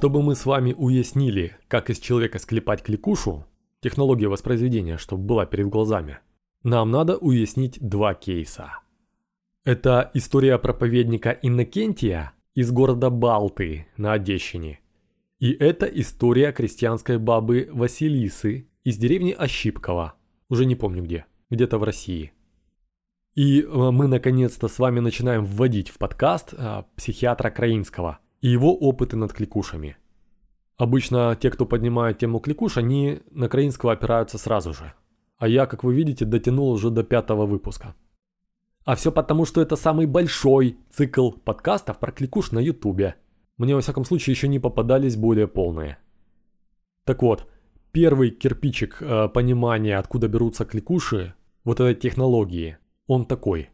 Чтобы мы с вами уяснили, как из человека склепать кликушу, технология воспроизведения, чтобы была перед глазами, нам надо уяснить два кейса. Это история проповедника Иннокентия из города Балты на Одещине. И это история крестьянской бабы Василисы из деревни Ощипково, уже не помню где, где-то в России. И э, мы наконец-то с вами начинаем вводить в подкаст а, психиатра Краинского и его опыты над кликушами. Обычно те, кто поднимает тему кликуш, они на Краинского опираются сразу же. А я, как вы видите, дотянул уже до пятого выпуска. А все потому, что это самый большой цикл подкастов про кликуш на ютубе. Мне во всяком случае еще не попадались более полные. Так вот, первый кирпичик э, понимания, откуда берутся кликуши, вот этой технологии, он такой.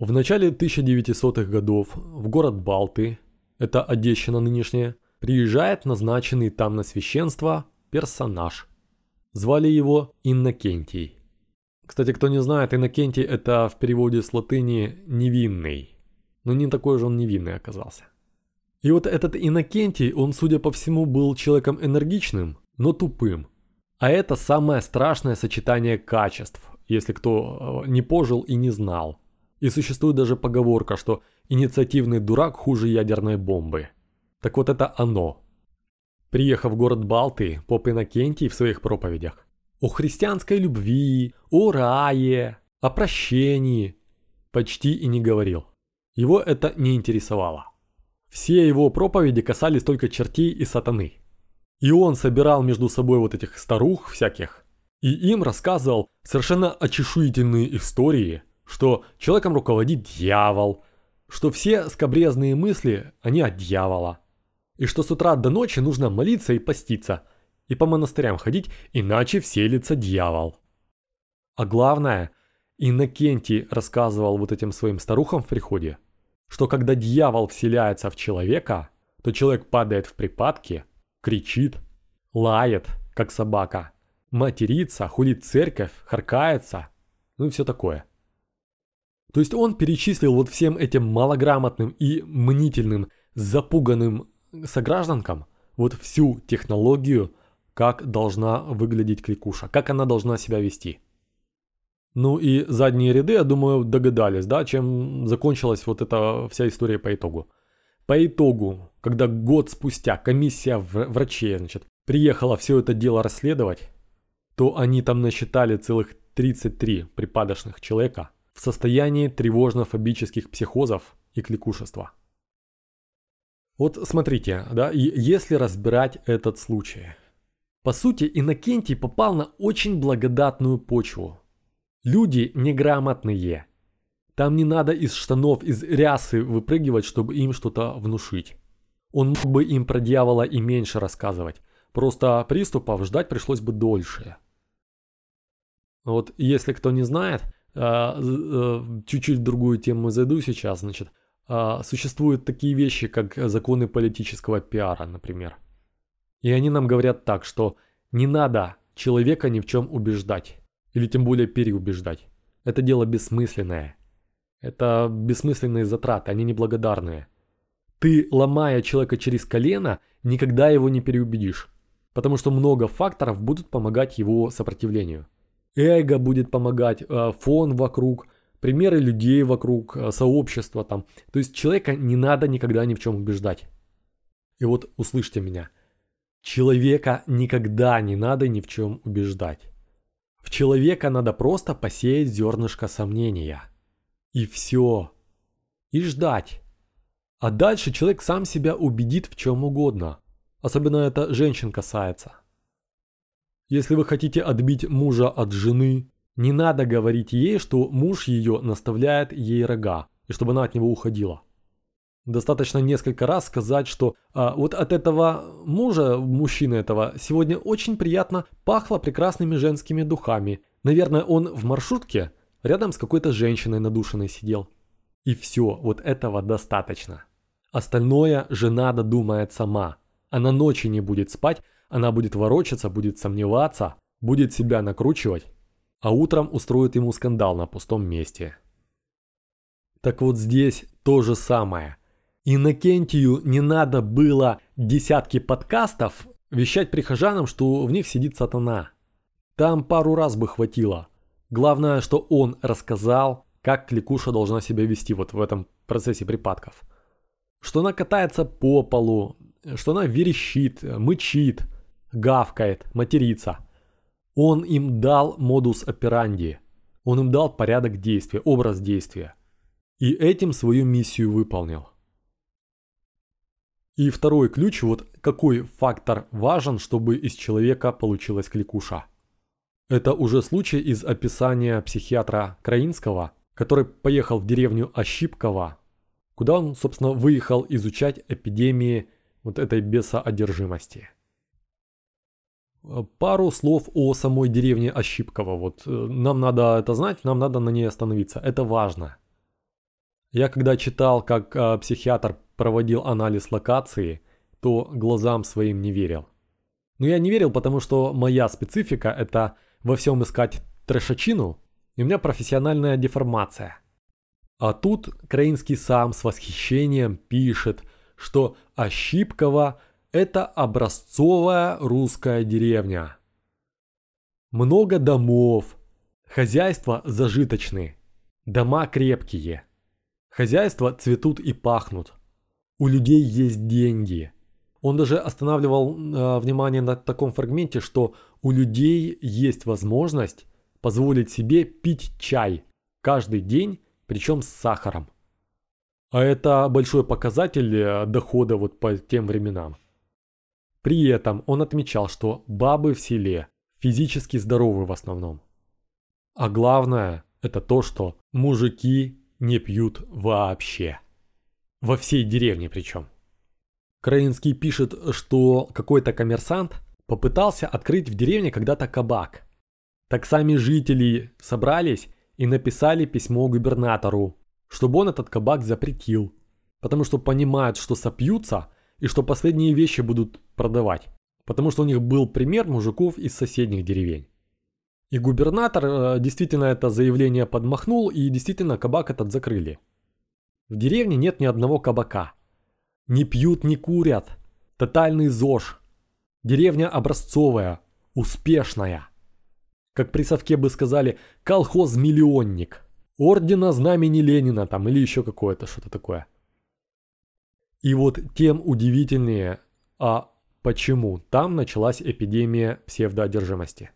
В начале 1900-х годов в город Балты, это Одещина нынешняя, приезжает назначенный там на священство персонаж. Звали его Иннокентий. Кстати, кто не знает, Иннокентий это в переводе с латыни «невинный». Но не такой же он невинный оказался. И вот этот Иннокентий, он, судя по всему, был человеком энергичным, но тупым. А это самое страшное сочетание качеств, если кто э, не пожил и не знал. И существует даже поговорка, что инициативный дурак хуже ядерной бомбы. Так вот это оно. Приехав в город Балты, поп Иннокентий в своих проповедях о христианской любви, о рае, о прощении почти и не говорил. Его это не интересовало. Все его проповеди касались только чертей и сатаны. И он собирал между собой вот этих старух всяких, и им рассказывал совершенно очешуительные истории, что человеком руководит дьявол, что все скобрезные мысли, они от дьявола, и что с утра до ночи нужно молиться и поститься, и по монастырям ходить, иначе вселится дьявол. А главное, Иннокентий рассказывал вот этим своим старухам в приходе, что когда дьявол вселяется в человека, то человек падает в припадки, кричит, лает, как собака, матерится, хулит церковь, харкается, ну и все такое. То есть он перечислил вот всем этим малограмотным и мнительным, запуганным согражданкам вот всю технологию, как должна выглядеть кликуша, как она должна себя вести. Ну и задние ряды, я думаю, догадались, да, чем закончилась вот эта вся история по итогу. По итогу, когда год спустя комиссия врачей, значит, приехала все это дело расследовать, то они там насчитали целых 33 припадочных человека в состоянии тревожно-фобических психозов и кликушества. Вот смотрите, да, и если разбирать этот случай. По сути, Иннокентий попал на очень благодатную почву. Люди неграмотные. Там не надо из штанов, из рясы выпрыгивать, чтобы им что-то внушить. Он мог бы им про дьявола и меньше рассказывать. Просто приступов ждать пришлось бы дольше. Вот если кто не знает, чуть-чуть в другую тему зайду сейчас, значит, а, существуют такие вещи, как законы политического пиара, например. И они нам говорят так, что не надо человека ни в чем убеждать. Или тем более переубеждать. Это дело бессмысленное. Это бессмысленные затраты, они неблагодарные. Ты, ломая человека через колено, никогда его не переубедишь. Потому что много факторов будут помогать его сопротивлению. Эго будет помогать, э, фон вокруг – примеры людей вокруг, э, сообщества там. То есть человека не надо никогда ни в чем убеждать. И вот услышьте меня. Человека никогда не надо ни в чем убеждать. В человека надо просто посеять зернышко сомнения. И все. И ждать. А дальше человек сам себя убедит в чем угодно. Особенно это женщин касается. Если вы хотите отбить мужа от жены, не надо говорить ей, что муж ее наставляет ей рога, и чтобы она от него уходила. Достаточно несколько раз сказать, что а, вот от этого мужа, мужчины этого, сегодня очень приятно пахло прекрасными женскими духами. Наверное, он в маршрутке рядом с какой-то женщиной надушенной сидел. И все, вот этого достаточно. Остальное жена додумает сама. Она ночи не будет спать, она будет ворочаться, будет сомневаться, будет себя накручивать а утром устроит ему скандал на пустом месте. Так вот здесь то же самое. Иннокентию не надо было десятки подкастов вещать прихожанам, что в них сидит сатана. Там пару раз бы хватило. Главное, что он рассказал, как кликуша должна себя вести вот в этом процессе припадков. Что она катается по полу, что она верещит, мычит, гавкает, матерится. Он им дал модус операнди. Он им дал порядок действия, образ действия. И этим свою миссию выполнил. И второй ключ, вот какой фактор важен, чтобы из человека получилась кликуша. Это уже случай из описания психиатра Краинского, который поехал в деревню Ощипково, куда он, собственно, выехал изучать эпидемии вот этой бесоодержимости. Пару слов о самой деревне Ощипково. Вот э, нам надо это знать, нам надо на ней остановиться. Это важно. Я когда читал, как э, психиатр проводил анализ локации, то глазам своим не верил. Но я не верил, потому что моя специфика это во всем искать трешачину, и у меня профессиональная деформация. А тут Краинский сам с восхищением пишет, что Ощипково – это образцовая русская деревня. Много домов, хозяйства зажиточные, дома крепкие, хозяйства цветут и пахнут, у людей есть деньги. Он даже останавливал э, внимание на таком фрагменте, что у людей есть возможность позволить себе пить чай каждый день, причем с сахаром. А это большой показатель э, дохода вот по тем временам. При этом он отмечал, что бабы в селе физически здоровы в основном. А главное, это то, что мужики не пьют вообще. Во всей деревне причем. Краинский пишет, что какой-то коммерсант попытался открыть в деревне когда-то кабак. Так сами жители собрались и написали письмо губернатору, чтобы он этот кабак запретил, потому что понимают, что сопьются и что последние вещи будут продавать, потому что у них был пример мужиков из соседних деревень. И губернатор э, действительно это заявление подмахнул, и действительно кабак этот закрыли. В деревне нет ни одного кабака. Не пьют, не курят. Тотальный ЗОЖ. Деревня образцовая, успешная. Как при совке бы сказали, колхоз-миллионник. Ордена Знамени Ленина там или еще какое-то что-то такое. И вот тем удивительнее, а почему там началась эпидемия псевдоодержимости.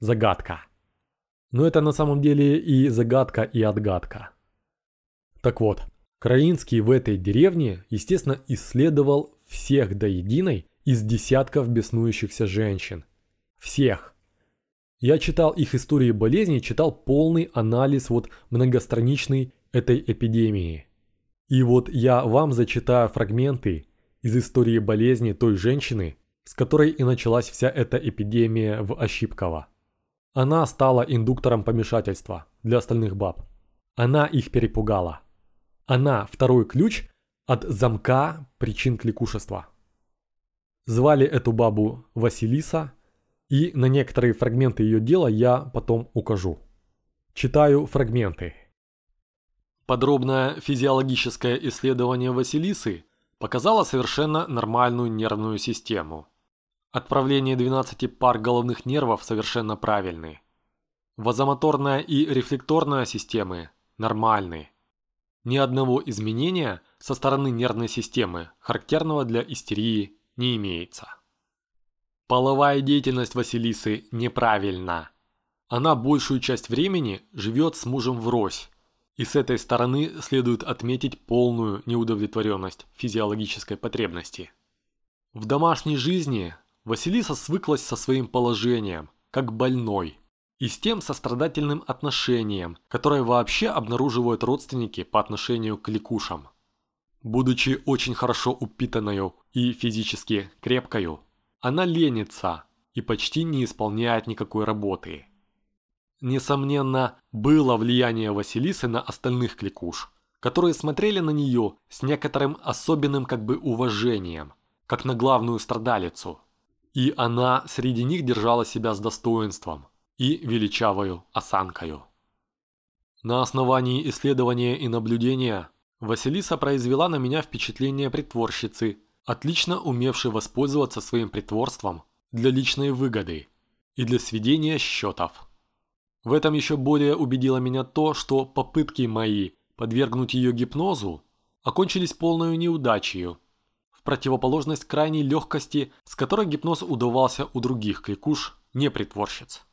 Загадка. Но это на самом деле и загадка, и отгадка. Так вот, Краинский в этой деревне, естественно, исследовал всех до единой из десятков беснующихся женщин. Всех. Я читал их истории болезней, читал полный анализ вот многостраничный этой эпидемии. И вот я вам зачитаю фрагменты из истории болезни той женщины, с которой и началась вся эта эпидемия в Ощипково. Она стала индуктором помешательства для остальных баб. Она их перепугала. Она второй ключ от замка причин кликушества. Звали эту бабу Василиса, и на некоторые фрагменты ее дела я потом укажу. Читаю фрагменты. Подробное физиологическое исследование Василисы показало совершенно нормальную нервную систему. Отправление 12 пар головных нервов совершенно правильны. Вазомоторная и рефлекторная системы нормальны. Ни одного изменения со стороны нервной системы, характерного для истерии, не имеется. Половая деятельность Василисы неправильна. Она большую часть времени живет с мужем врозь, и с этой стороны следует отметить полную неудовлетворенность физиологической потребности. В домашней жизни Василиса свыклась со своим положением, как больной, и с тем сострадательным отношением, которое вообще обнаруживают родственники по отношению к ликушам. Будучи очень хорошо упитанной и физически крепкою, она ленится и почти не исполняет никакой работы. Несомненно, было влияние Василисы на остальных кликуш, которые смотрели на нее с некоторым особенным как бы уважением, как на главную страдалицу. И она среди них держала себя с достоинством – и величавою осанкою. На основании исследования и наблюдения Василиса произвела на меня впечатление притворщицы, отлично умевший воспользоваться своим притворством для личной выгоды и для сведения счетов. В этом еще более убедило меня то, что попытки мои подвергнуть ее гипнозу окончились полной неудачей, в противоположность крайней легкости, с которой гипноз удавался у других кликуш, не притворщиц.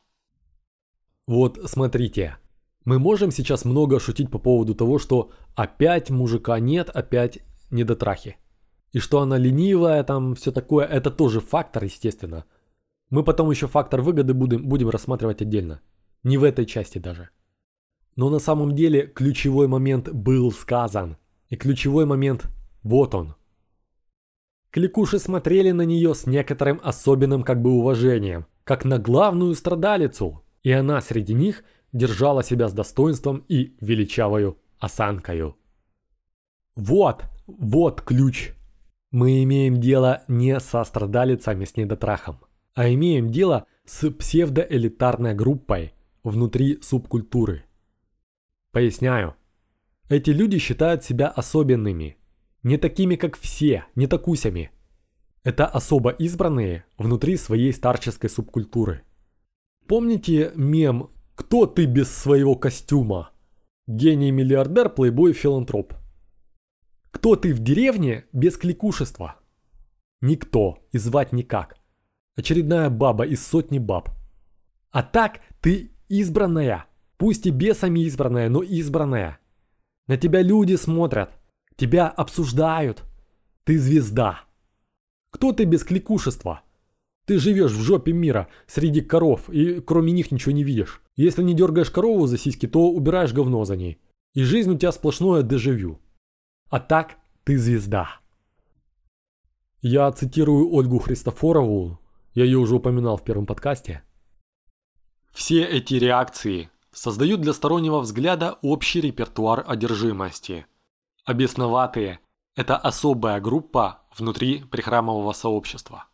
Вот смотрите, мы можем сейчас много шутить по поводу того, что опять мужика нет, опять недотрахи. И что она ленивая, там все такое, это тоже фактор, естественно. Мы потом еще фактор выгоды будем, будем рассматривать отдельно. Не в этой части даже. Но на самом деле ключевой момент был сказан. И ключевой момент вот он. Кликуши смотрели на нее с некоторым особенным как бы уважением, как на главную страдалицу. И она среди них – держала себя с достоинством и величавою осанкою. Вот, вот ключ. Мы имеем дело не со страдалицами с недотрахом, а имеем дело с псевдоэлитарной группой внутри субкультуры. Поясняю. Эти люди считают себя особенными, не такими, как все, не такусями. Это особо избранные внутри своей старческой субкультуры. Помните мем кто ты без своего костюма? Гений-миллиардер, плейбой-филантроп. Кто ты в деревне без кликушества? Никто, и звать никак. Очередная баба из сотни баб. А так ты избранная. Пусть и бесами избранная, но избранная. На тебя люди смотрят. Тебя обсуждают. Ты звезда. Кто ты без кликушества? Ты живешь в жопе мира, среди коров, и кроме них ничего не видишь. Если не дергаешь корову за сиськи, то убираешь говно за ней. И жизнь у тебя сплошное дежавю. А так ты звезда. Я цитирую Ольгу Христофорову, я ее уже упоминал в первом подкасте. Все эти реакции создают для стороннего взгляда общий репертуар одержимости. Обесноватые – это особая группа внутри прихрамового сообщества.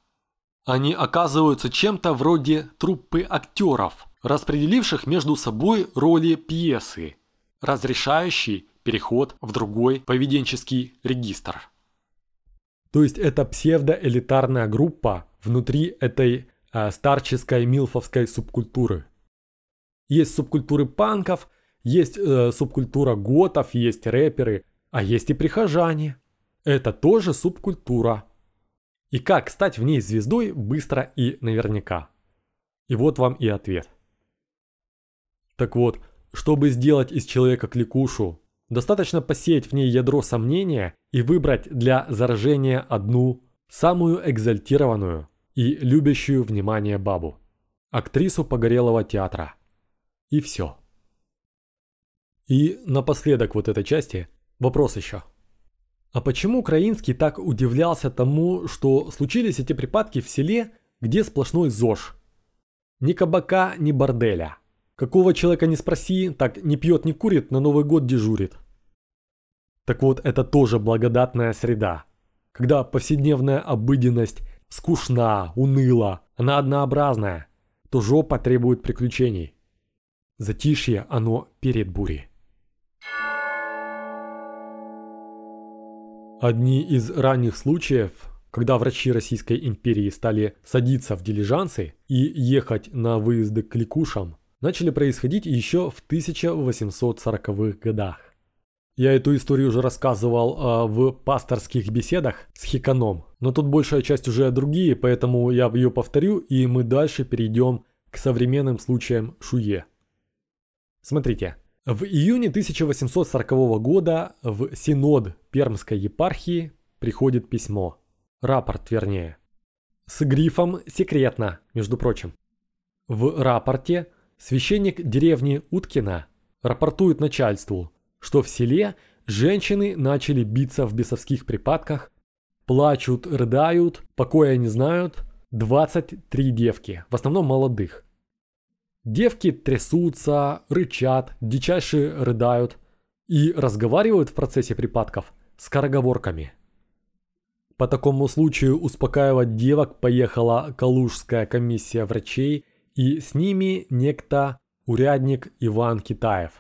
Они оказываются чем-то вроде труппы актеров, распределивших между собой роли пьесы, разрешающий переход в другой поведенческий регистр. То есть это псевдоэлитарная группа внутри этой э, старческой милфовской субкультуры. Есть субкультуры панков, есть э, субкультура готов, есть рэперы, а есть и прихожане. Это тоже субкультура. И как стать в ней звездой быстро и наверняка? И вот вам и ответ. Так вот, чтобы сделать из человека кликушу, достаточно посеять в ней ядро сомнения и выбрать для заражения одну, самую экзальтированную и любящую внимание бабу. Актрису погорелого театра. И все. И напоследок вот этой части вопрос еще. А почему Украинский так удивлялся тому, что случились эти припадки в селе, где сплошной ЗОЖ? Ни кабака, ни борделя. Какого человека не спроси, так не пьет, не курит, на Новый год дежурит. Так вот, это тоже благодатная среда. Когда повседневная обыденность скучна, уныла, она однообразная, то жопа требует приключений. Затишье оно перед бурей. Одни из ранних случаев, когда врачи Российской империи стали садиться в дилижансы и ехать на выезды к кликушам, начали происходить еще в 1840-х годах. Я эту историю уже рассказывал э, в пасторских беседах с Хиканом, но тут большая часть уже другие, поэтому я ее повторю и мы дальше перейдем к современным случаям Шуе. Смотрите, в июне 1840 года в Синод Пермской епархии приходит письмо. Рапорт, вернее. С грифом «Секретно», между прочим. В рапорте священник деревни Уткина рапортует начальству, что в селе женщины начали биться в бесовских припадках, плачут, рыдают, покоя не знают, 23 девки, в основном молодых – Девки трясутся, рычат, дичайше рыдают и разговаривают в процессе припадков скороговорками. По такому случаю успокаивать девок поехала Калужская комиссия врачей и с ними некто урядник Иван Китаев.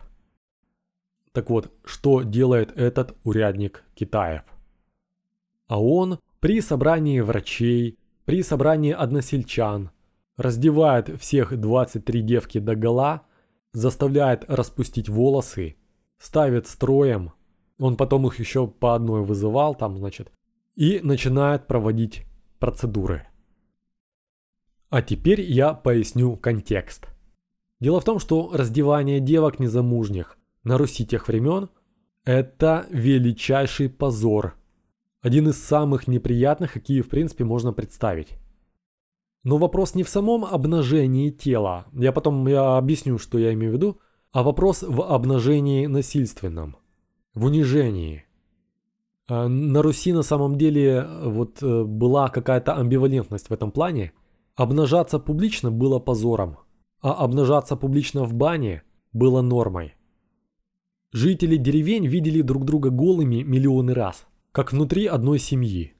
Так вот, что делает этот урядник Китаев? А он при собрании врачей, при собрании односельчан, раздевает всех 23 девки до гола, заставляет распустить волосы, ставит строем, он потом их еще по одной вызывал там, значит, и начинает проводить процедуры. А теперь я поясню контекст. Дело в том, что раздевание девок незамужних на Руси тех времен – это величайший позор. Один из самых неприятных, какие в принципе можно представить. Но вопрос не в самом обнажении тела, я потом я объясню, что я имею в виду, а вопрос в обнажении насильственном, в унижении. А на Руси на самом деле вот э, была какая-то амбивалентность в этом плане. Обнажаться публично было позором, а обнажаться публично в бане было нормой. Жители деревень видели друг друга голыми миллионы раз, как внутри одной семьи.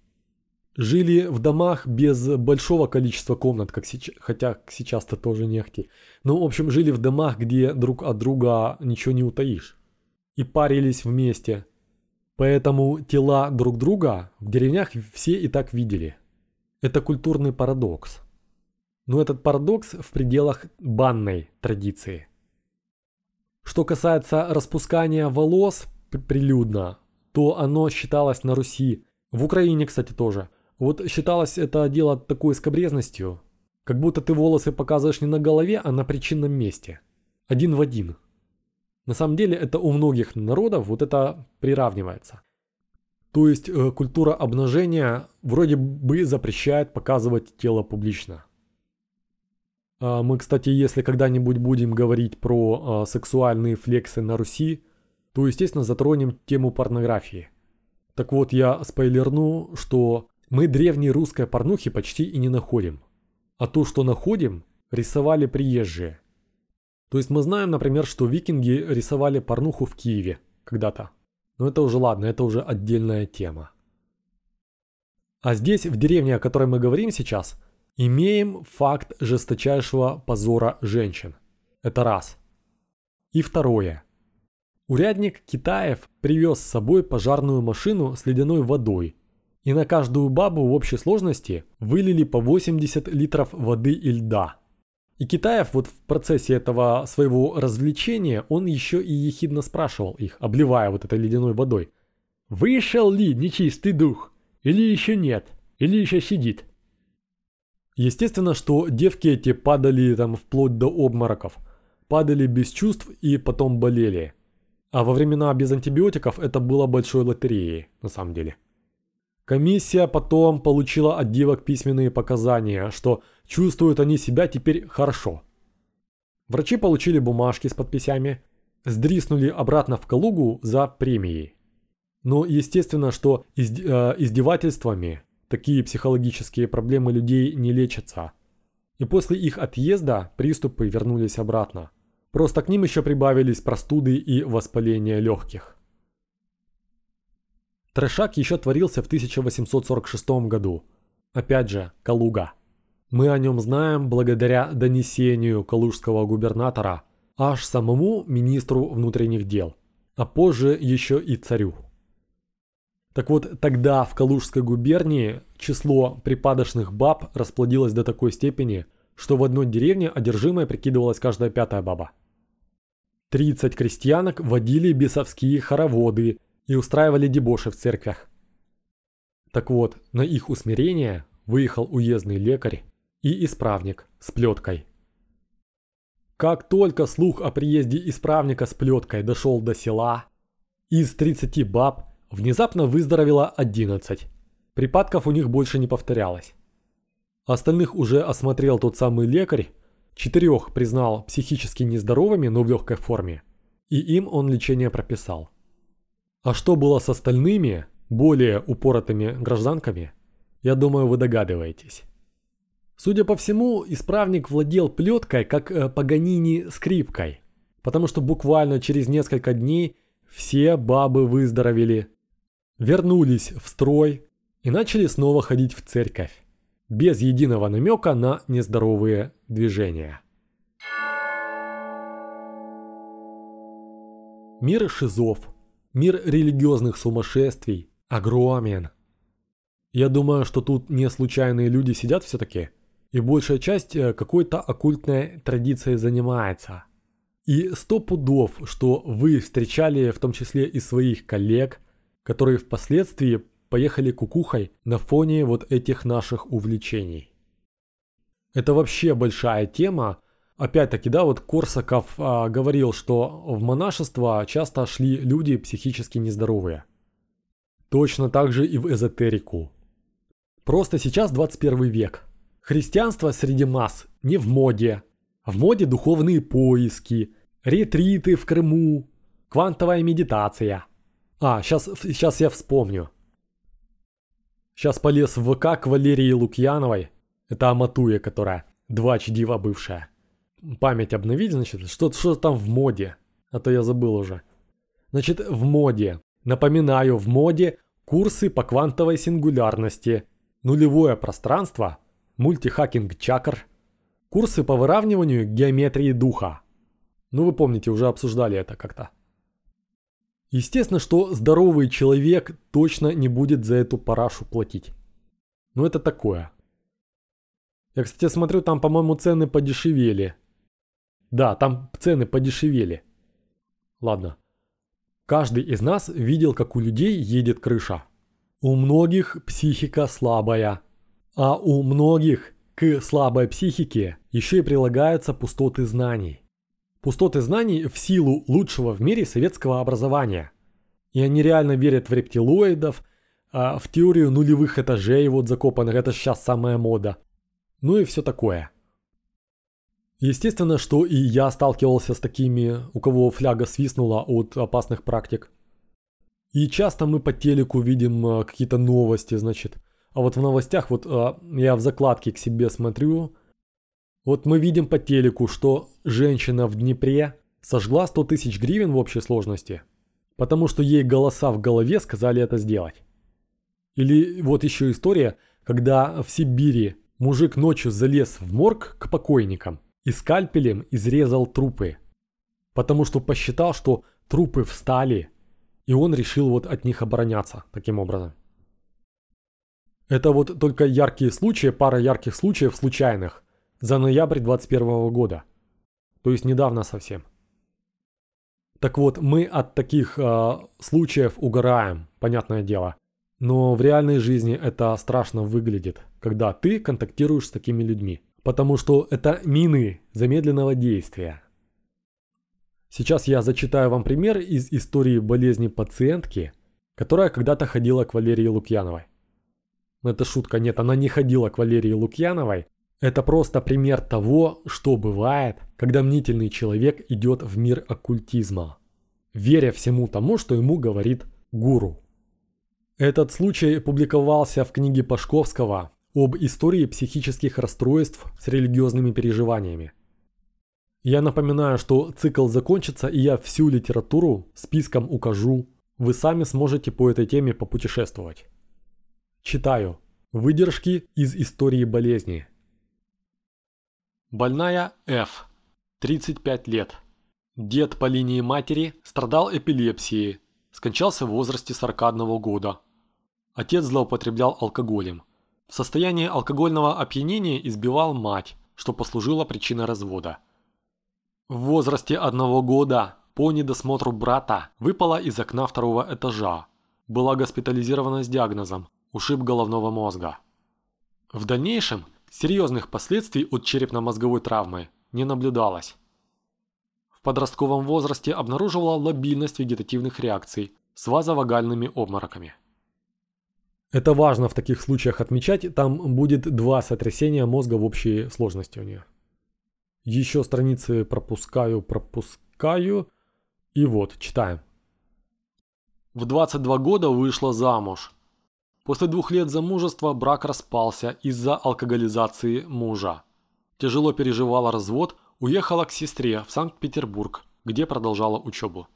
Жили в домах без большого количества комнат, как сейчас, хотя сейчас-то тоже не ахти. Но, в общем, жили в домах, где друг от друга ничего не утаишь. И парились вместе. Поэтому тела друг друга в деревнях все и так видели. Это культурный парадокс. Но этот парадокс в пределах банной традиции. Что касается распускания волос прилюдно, то оно считалось на Руси, в Украине, кстати, тоже – вот считалось это дело такой скобрезностью, как будто ты волосы показываешь не на голове, а на причинном месте. Один в один. На самом деле это у многих народов вот это приравнивается. То есть э, культура обнажения вроде бы запрещает показывать тело публично. А мы, кстати, если когда-нибудь будем говорить про э, сексуальные флексы на Руси, то, естественно, затронем тему порнографии. Так вот, я спойлерну, что мы древней русской порнухи почти и не находим. А то, что находим, рисовали приезжие. То есть мы знаем, например, что викинги рисовали порнуху в Киеве когда-то. Но это уже ладно, это уже отдельная тема. А здесь, в деревне, о которой мы говорим сейчас, имеем факт жесточайшего позора женщин. Это раз. И второе. Урядник Китаев привез с собой пожарную машину с ледяной водой и на каждую бабу в общей сложности вылили по 80 литров воды и льда. И Китаев вот в процессе этого своего развлечения, он еще и ехидно спрашивал их, обливая вот этой ледяной водой. «Вышел ли нечистый дух? Или еще нет? Или еще сидит?» Естественно, что девки эти падали там вплоть до обмороков, падали без чувств и потом болели. А во времена без антибиотиков это было большой лотереей, на самом деле. Комиссия потом получила от девок письменные показания, что чувствуют они себя теперь хорошо. Врачи получили бумажки с подписями, сдриснули обратно в Калугу за премией. Но естественно, что э, издевательствами такие психологические проблемы людей не лечатся. И после их отъезда приступы вернулись обратно. Просто к ним еще прибавились простуды и воспаление легких. Трешак еще творился в 1846 году. Опять же, Калуга. Мы о нем знаем благодаря донесению калужского губернатора аж самому министру внутренних дел, а позже еще и царю. Так вот, тогда в Калужской губернии число припадочных баб расплодилось до такой степени, что в одной деревне одержимой прикидывалась каждая пятая баба. 30 крестьянок водили бесовские хороводы и устраивали дебоши в церквях. Так вот, на их усмирение выехал уездный лекарь и исправник с плеткой. Как только слух о приезде исправника с плеткой дошел до села, из 30 баб внезапно выздоровело 11. Припадков у них больше не повторялось. Остальных уже осмотрел тот самый лекарь, четырех признал психически нездоровыми, но в легкой форме, и им он лечение прописал. А что было с остальными, более упоротыми гражданками, я думаю, вы догадываетесь. Судя по всему, исправник владел плеткой, как э, Паганини скрипкой, потому что буквально через несколько дней все бабы выздоровели, вернулись в строй и начали снова ходить в церковь, без единого намека на нездоровые движения. Мир шизов Мир религиозных сумасшествий огромен. Я думаю, что тут не случайные люди сидят все-таки, и большая часть э, какой-то оккультной традицией занимается. И сто пудов, что вы встречали в том числе и своих коллег, которые впоследствии поехали кукухой на фоне вот этих наших увлечений. Это вообще большая тема. Опять-таки, да, вот Корсаков а, говорил, что в монашество часто шли люди психически нездоровые. Точно так же и в эзотерику. Просто сейчас 21 век. Христианство среди масс не в моде. В моде духовные поиски, ретриты в Крыму, квантовая медитация. А, сейчас, сейчас я вспомню. Сейчас полез в ВК к Валерии Лукьяновой. Это Аматуя, которая два чдива бывшая. Память обновить, значит, что, что там в моде. А то я забыл уже. Значит, в моде. Напоминаю, в моде курсы по квантовой сингулярности, нулевое пространство, мультихакинг чакр, курсы по выравниванию геометрии духа. Ну вы помните, уже обсуждали это как-то. Естественно, что здоровый человек точно не будет за эту парашу платить. Но это такое. Я, кстати, смотрю, там, по-моему, цены подешевели. Да, там цены подешевели. Ладно. Каждый из нас видел, как у людей едет крыша. У многих психика слабая. А у многих к слабой психике еще и прилагаются пустоты знаний пустоты знаний в силу лучшего в мире советского образования. И они реально верят в рептилоидов, а в теорию нулевых этажей вот закопанных, это сейчас самая мода. Ну и все такое. Естественно, что и я сталкивался с такими, у кого фляга свистнула от опасных практик. И часто мы по телеку видим а, какие-то новости, значит. А вот в новостях, вот а, я в закладке к себе смотрю, вот мы видим по телеку, что женщина в Днепре сожгла 100 тысяч гривен в общей сложности, потому что ей голоса в голове сказали это сделать. Или вот еще история, когда в Сибири мужик ночью залез в морг к покойникам и скальпелем изрезал трупы, потому что посчитал, что трупы встали, и он решил вот от них обороняться таким образом. Это вот только яркие случаи, пара ярких случаев случайных – за ноябрь 21 года. То есть недавно совсем. Так вот, мы от таких э, случаев угораем, понятное дело. Но в реальной жизни это страшно выглядит, когда ты контактируешь с такими людьми. Потому что это мины замедленного действия. Сейчас я зачитаю вам пример из истории болезни пациентки, которая когда-то ходила к Валерии Лукьяновой. Это шутка, нет, она не ходила к Валерии Лукьяновой, это просто пример того, что бывает, когда мнительный человек идет в мир оккультизма, веря всему тому, что ему говорит гуру. Этот случай публиковался в книге Пашковского об истории психических расстройств с религиозными переживаниями. Я напоминаю, что цикл закончится, и я всю литературу списком укажу. Вы сами сможете по этой теме попутешествовать. Читаю. Выдержки из истории болезни. Больная Ф. 35 лет. Дед по линии матери страдал эпилепсией, скончался в возрасте 41 года. Отец злоупотреблял алкоголем. В состоянии алкогольного опьянения избивал мать, что послужило причиной развода. В возрасте одного года по недосмотру брата выпала из окна второго этажа. Была госпитализирована с диагнозом ушиб головного мозга. В дальнейшем Серьезных последствий от черепно-мозговой травмы не наблюдалось. В подростковом возрасте обнаруживала лобильность вегетативных реакций с вазовагальными обмороками. Это важно в таких случаях отмечать, там будет два сотрясения мозга в общей сложности у нее. Еще страницы пропускаю, пропускаю. И вот, читаем. В 22 года вышла замуж. После двух лет замужества брак распался из-за алкоголизации мужа. Тяжело переживала развод, уехала к сестре в Санкт-Петербург, где продолжала учебу.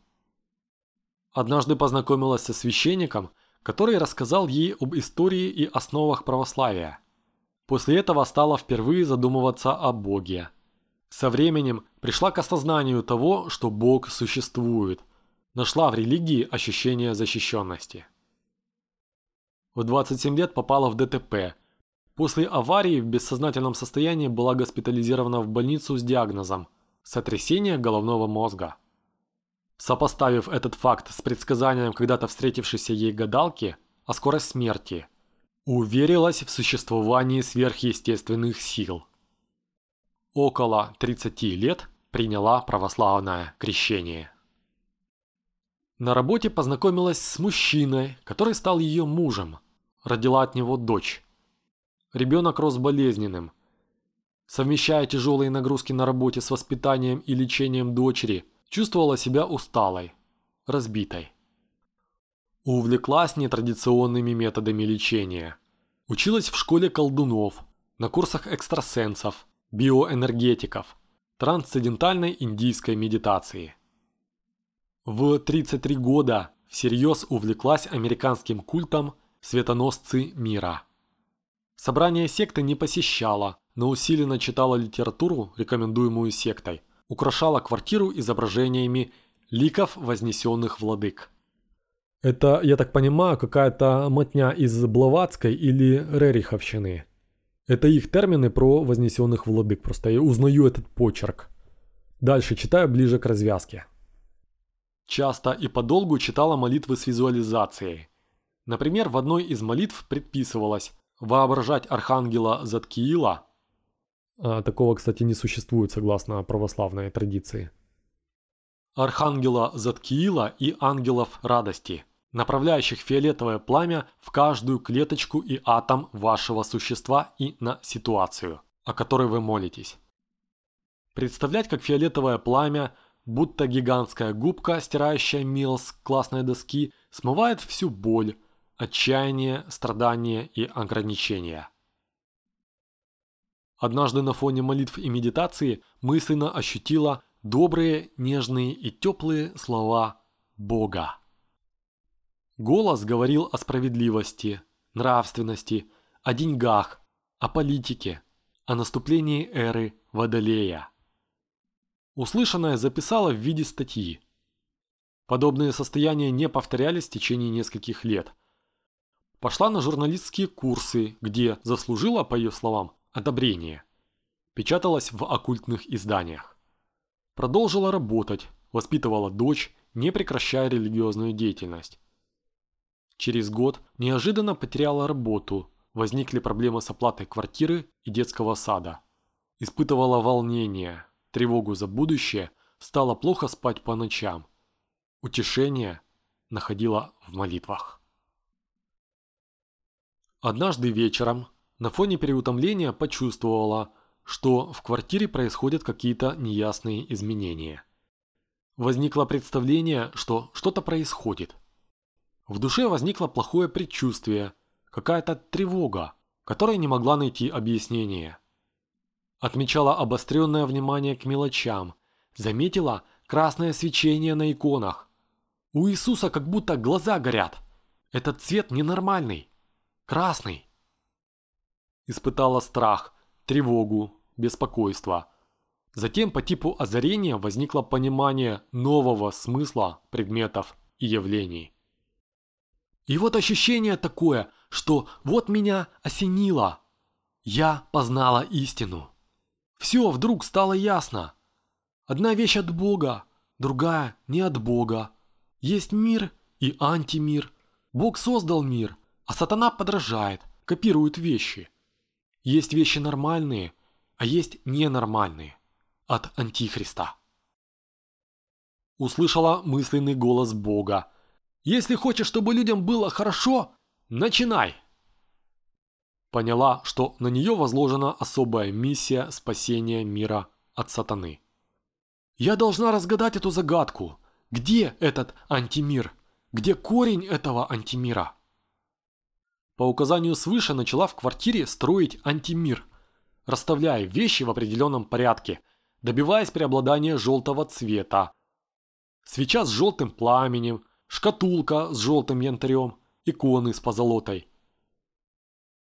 Однажды познакомилась со священником, который рассказал ей об истории и основах православия. После этого стала впервые задумываться о Боге. Со временем пришла к осознанию того, что Бог существует. Нашла в религии ощущение защищенности. В 27 лет попала в ДТП. После аварии в бессознательном состоянии была госпитализирована в больницу с диагнозом сотрясение головного мозга. Сопоставив этот факт с предсказанием когда-то встретившейся ей гадалки о скорости смерти, уверилась в существовании сверхъестественных сил. Около 30 лет приняла православное крещение. На работе познакомилась с мужчиной, который стал ее мужем. Родила от него дочь. Ребенок рос болезненным. Совмещая тяжелые нагрузки на работе с воспитанием и лечением дочери, чувствовала себя усталой, разбитой. Увлеклась нетрадиционными методами лечения. Училась в школе колдунов, на курсах экстрасенсов, биоэнергетиков, трансцендентальной индийской медитации. В 33 года всерьез увлеклась американским культом «Светоносцы мира». Собрание секты не посещала, но усиленно читала литературу, рекомендуемую сектой, украшала квартиру изображениями ликов вознесенных владык. Это, я так понимаю, какая-то мотня из Блаватской или Рериховщины. Это их термины про вознесенных владык, просто я узнаю этот почерк. Дальше читаю ближе к развязке. Часто и подолгу читала молитвы с визуализацией. Например, в одной из молитв предписывалось воображать архангела Заткиила. А, такого, кстати, не существует согласно православной традиции. Архангела Заткиила и ангелов радости, направляющих фиолетовое пламя в каждую клеточку и атом вашего существа и на ситуацию, о которой вы молитесь. Представлять, как фиолетовое пламя – будто гигантская губка, стирающая мел с классной доски, смывает всю боль, отчаяние, страдания и ограничения. Однажды на фоне молитв и медитации мысленно ощутила добрые, нежные и теплые слова Бога. Голос говорил о справедливости, нравственности, о деньгах, о политике, о наступлении эры Водолея. Услышанное записала в виде статьи. Подобные состояния не повторялись в течение нескольких лет. Пошла на журналистские курсы, где заслужила, по ее словам, одобрение. Печаталась в оккультных изданиях. Продолжила работать, воспитывала дочь, не прекращая религиозную деятельность. Через год неожиданно потеряла работу, возникли проблемы с оплатой квартиры и детского сада. Испытывала волнение, тревогу за будущее, стало плохо спать по ночам. Утешение находила в молитвах. Однажды вечером на фоне переутомления почувствовала, что в квартире происходят какие-то неясные изменения. Возникло представление, что что-то происходит. В душе возникло плохое предчувствие, какая-то тревога, которая не могла найти объяснение отмечала обостренное внимание к мелочам, заметила красное свечение на иконах. У Иисуса как будто глаза горят. Этот цвет ненормальный. Красный. Испытала страх, тревогу, беспокойство. Затем по типу озарения возникло понимание нового смысла предметов и явлений. И вот ощущение такое, что вот меня осенило. Я познала истину. Все вдруг стало ясно. Одна вещь от Бога, другая не от Бога. Есть мир и антимир. Бог создал мир, а сатана подражает, копирует вещи. Есть вещи нормальные, а есть ненормальные. От Антихриста. Услышала мысленный голос Бога. Если хочешь, чтобы людям было хорошо, начинай. Поняла, что на нее возложена особая миссия спасения мира от сатаны. Я должна разгадать эту загадку. Где этот антимир? Где корень этого антимира? По указанию свыше начала в квартире строить антимир, расставляя вещи в определенном порядке, добиваясь преобладания желтого цвета. Свеча с желтым пламенем, шкатулка с желтым янтарем, иконы с позолотой –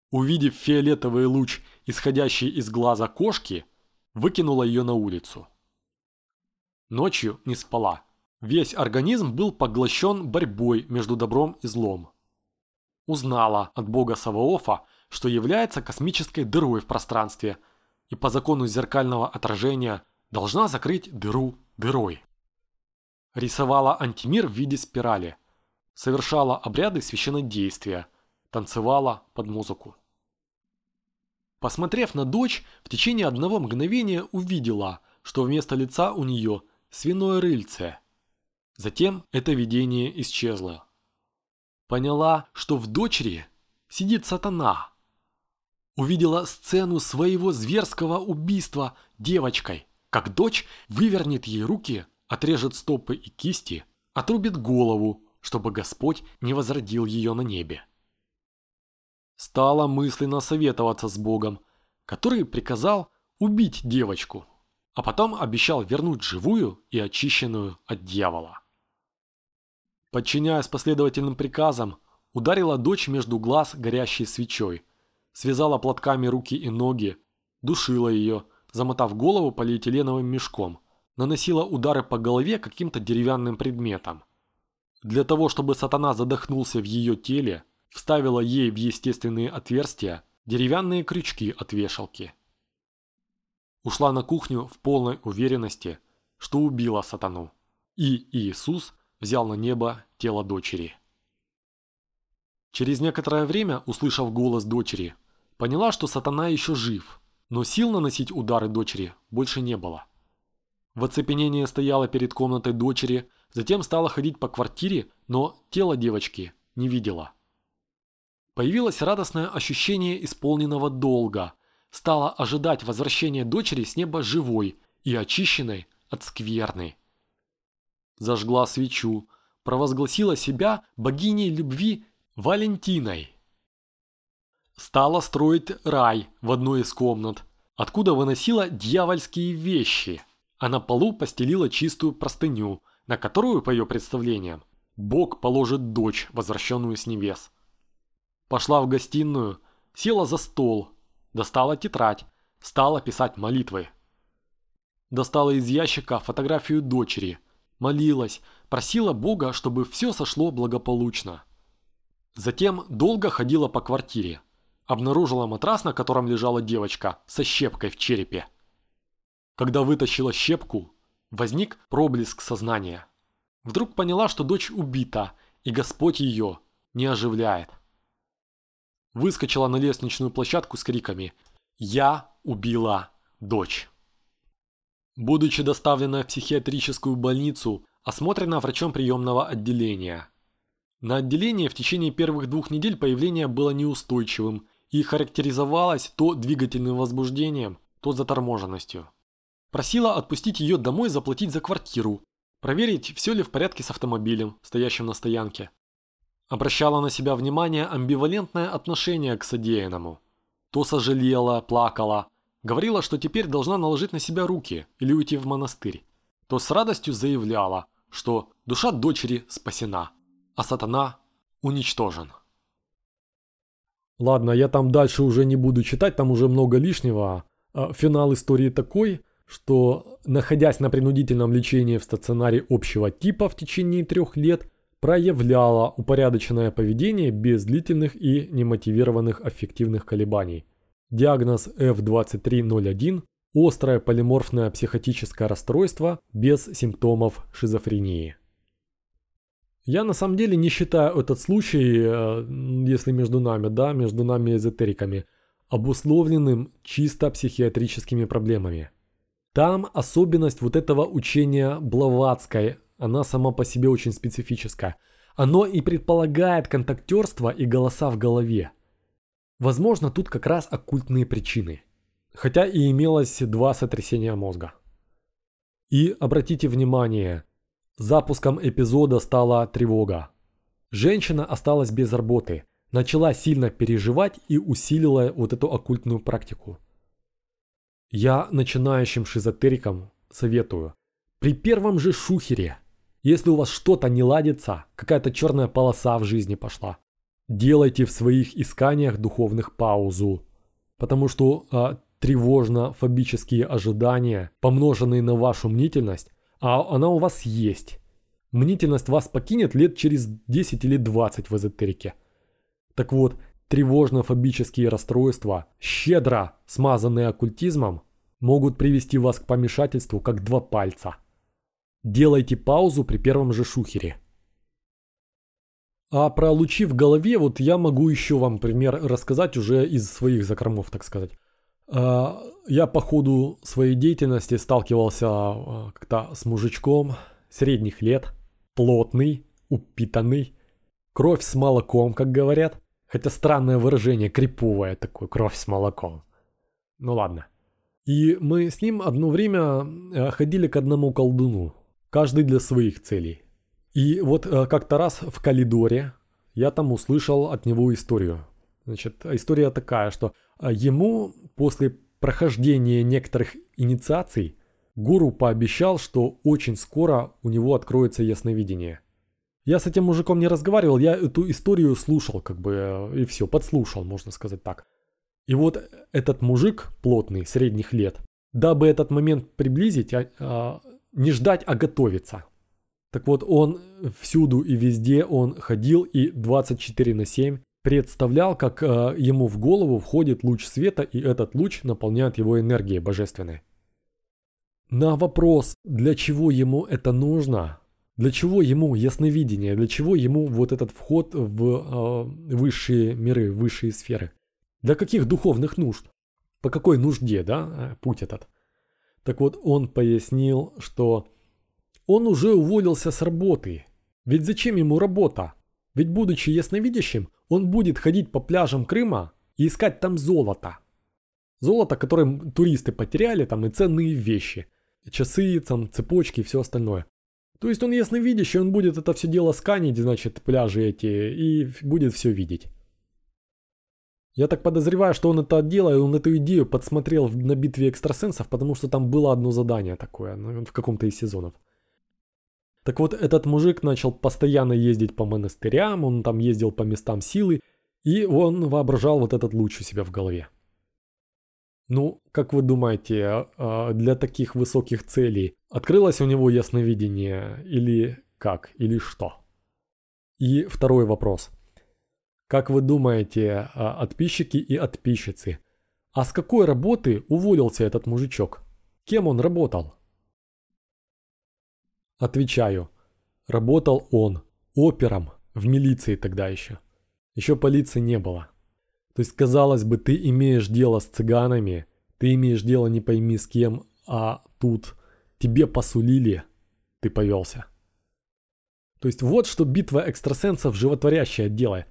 Увидев фиолетовый луч, исходящий из глаза кошки, выкинула ее на улицу. Ночью не спала. Весь организм был поглощен борьбой между добром и злом. Узнала от бога Саваофа, что является космической дырой в пространстве и по закону зеркального отражения должна закрыть дыру дырой. Рисовала антимир в виде спирали, совершала обряды священнодействия, танцевала под музыку. Посмотрев на дочь, в течение одного мгновения увидела, что вместо лица у нее свиное рыльце. Затем это видение исчезло. Поняла, что в дочери сидит сатана. Увидела сцену своего зверского убийства девочкой, как дочь вывернет ей руки, отрежет стопы и кисти, отрубит голову, чтобы Господь не возродил ее на небе. Стала мысленно советоваться с Богом, который приказал убить девочку, а потом обещал вернуть живую и очищенную от дьявола. Подчиняясь последовательным приказам, ударила дочь между глаз горящей свечой, связала платками руки и ноги, душила ее, замотав голову полиэтиленовым мешком, наносила удары по голове каким-то деревянным предметом. Для того, чтобы сатана задохнулся в ее теле, вставила ей в естественные отверстия деревянные крючки от вешалки. Ушла на кухню в полной уверенности, что убила сатану. И Иисус взял на небо тело дочери. Через некоторое время, услышав голос дочери, поняла, что сатана еще жив, но сил наносить удары дочери больше не было. В оцепенении стояла перед комнатой дочери, затем стала ходить по квартире, но тело девочки не видела. Появилось радостное ощущение исполненного долга. Стала ожидать возвращения дочери с неба живой и очищенной от скверны. Зажгла свечу, провозгласила себя богиней любви Валентиной. Стала строить рай в одной из комнат, откуда выносила дьявольские вещи, а на полу постелила чистую простыню, на которую, по ее представлениям, Бог положит дочь, возвращенную с небес. Пошла в гостиную, села за стол, достала тетрадь, стала писать молитвы. Достала из ящика фотографию дочери, молилась, просила Бога, чтобы все сошло благополучно. Затем долго ходила по квартире. Обнаружила матрас, на котором лежала девочка, со щепкой в черепе. Когда вытащила щепку, возник проблеск сознания. Вдруг поняла, что дочь убита, и Господь ее не оживляет выскочила на лестничную площадку с криками «Я убила дочь!». Будучи доставлена в психиатрическую больницу, осмотрена врачом приемного отделения. На отделении в течение первых двух недель появление было неустойчивым и характеризовалось то двигательным возбуждением, то заторможенностью. Просила отпустить ее домой заплатить за квартиру, проверить, все ли в порядке с автомобилем, стоящим на стоянке. Обращала на себя внимание амбивалентное отношение к содеянному. То сожалела, плакала, говорила, что теперь должна наложить на себя руки или уйти в монастырь. То с радостью заявляла, что душа дочери спасена, а сатана уничтожен. Ладно, я там дальше уже не буду читать, там уже много лишнего. А финал истории такой, что находясь на принудительном лечении в стационаре общего типа в течение трех лет – проявляла упорядоченное поведение без длительных и немотивированных аффективных колебаний. Диагноз F2301 – острое полиморфное психотическое расстройство без симптомов шизофрении. Я на самом деле не считаю этот случай, э, если между нами, да, между нами эзотериками, обусловленным чисто психиатрическими проблемами. Там особенность вот этого учения Блаватской она сама по себе очень специфическая. Оно и предполагает контактерство и голоса в голове. Возможно, тут как раз оккультные причины. Хотя и имелось два сотрясения мозга. И обратите внимание, запуском эпизода стала тревога. Женщина осталась без работы, начала сильно переживать и усилила вот эту оккультную практику. Я начинающим шизотерикам советую, при первом же шухере если у вас что-то не ладится, какая-то черная полоса в жизни пошла, делайте в своих исканиях духовных паузу. Потому что а, тревожно-фобические ожидания, помноженные на вашу мнительность, а она у вас есть. Мнительность вас покинет лет через 10 или 20 в эзотерике. Так вот, тревожно-фобические расстройства, щедро смазанные оккультизмом, могут привести вас к помешательству как два пальца. Делайте паузу при первом же шухере. А про лучи в голове, вот я могу еще вам пример рассказать уже из своих закромов, так сказать. А, я по ходу своей деятельности сталкивался а, как-то с мужичком средних лет, плотный, упитанный, кровь с молоком, как говорят. Хотя странное выражение, криповое такое, кровь с молоком. Ну ладно. И мы с ним одно время э, ходили к одному колдуну, каждый для своих целей. И вот э, как-то раз в коридоре я там услышал от него историю. Значит, история такая, что э, ему после прохождения некоторых инициаций гуру пообещал, что очень скоро у него откроется ясновидение. Я с этим мужиком не разговаривал, я эту историю слушал, как бы, и все, подслушал, можно сказать так. И вот этот мужик плотный, средних лет, дабы этот момент приблизить, а, а, не ждать, а готовиться. Так вот, он всюду и везде он ходил и 24 на 7 представлял, как а, ему в голову входит луч света, и этот луч наполняет его энергией божественной. На вопрос, для чего ему это нужно, для чего ему ясновидение, для чего ему вот этот вход в э, высшие миры, высшие сферы, для каких духовных нужд? По какой нужде, да, э, путь этот? Так вот, он пояснил, что он уже уволился с работы. Ведь зачем ему работа? Ведь будучи ясновидящим, он будет ходить по пляжам Крыма и искать там золото. Золото, которое туристы потеряли, там и ценные вещи. Часы, там, цепочки и все остальное. То есть он ясновидящий, он будет это все дело сканить, значит, пляжи эти, и будет все видеть. Я так подозреваю, что он это делал, он эту идею подсмотрел на битве экстрасенсов, потому что там было одно задание такое, ну, в каком-то из сезонов. Так вот, этот мужик начал постоянно ездить по монастырям, он там ездил по местам силы, и он воображал вот этот луч у себя в голове. Ну, как вы думаете, а, а, для таких высоких целей открылось у него ясновидение или как, или что? И второй вопрос – как вы думаете, а, подписчики и подписчицы, а с какой работы уволился этот мужичок? Кем он работал? Отвечаю. Работал он опером в милиции тогда еще. Еще полиции не было. То есть, казалось бы, ты имеешь дело с цыганами, ты имеешь дело не пойми с кем, а тут тебе посулили, ты повелся. То есть вот что битва экстрасенсов животворящая делает.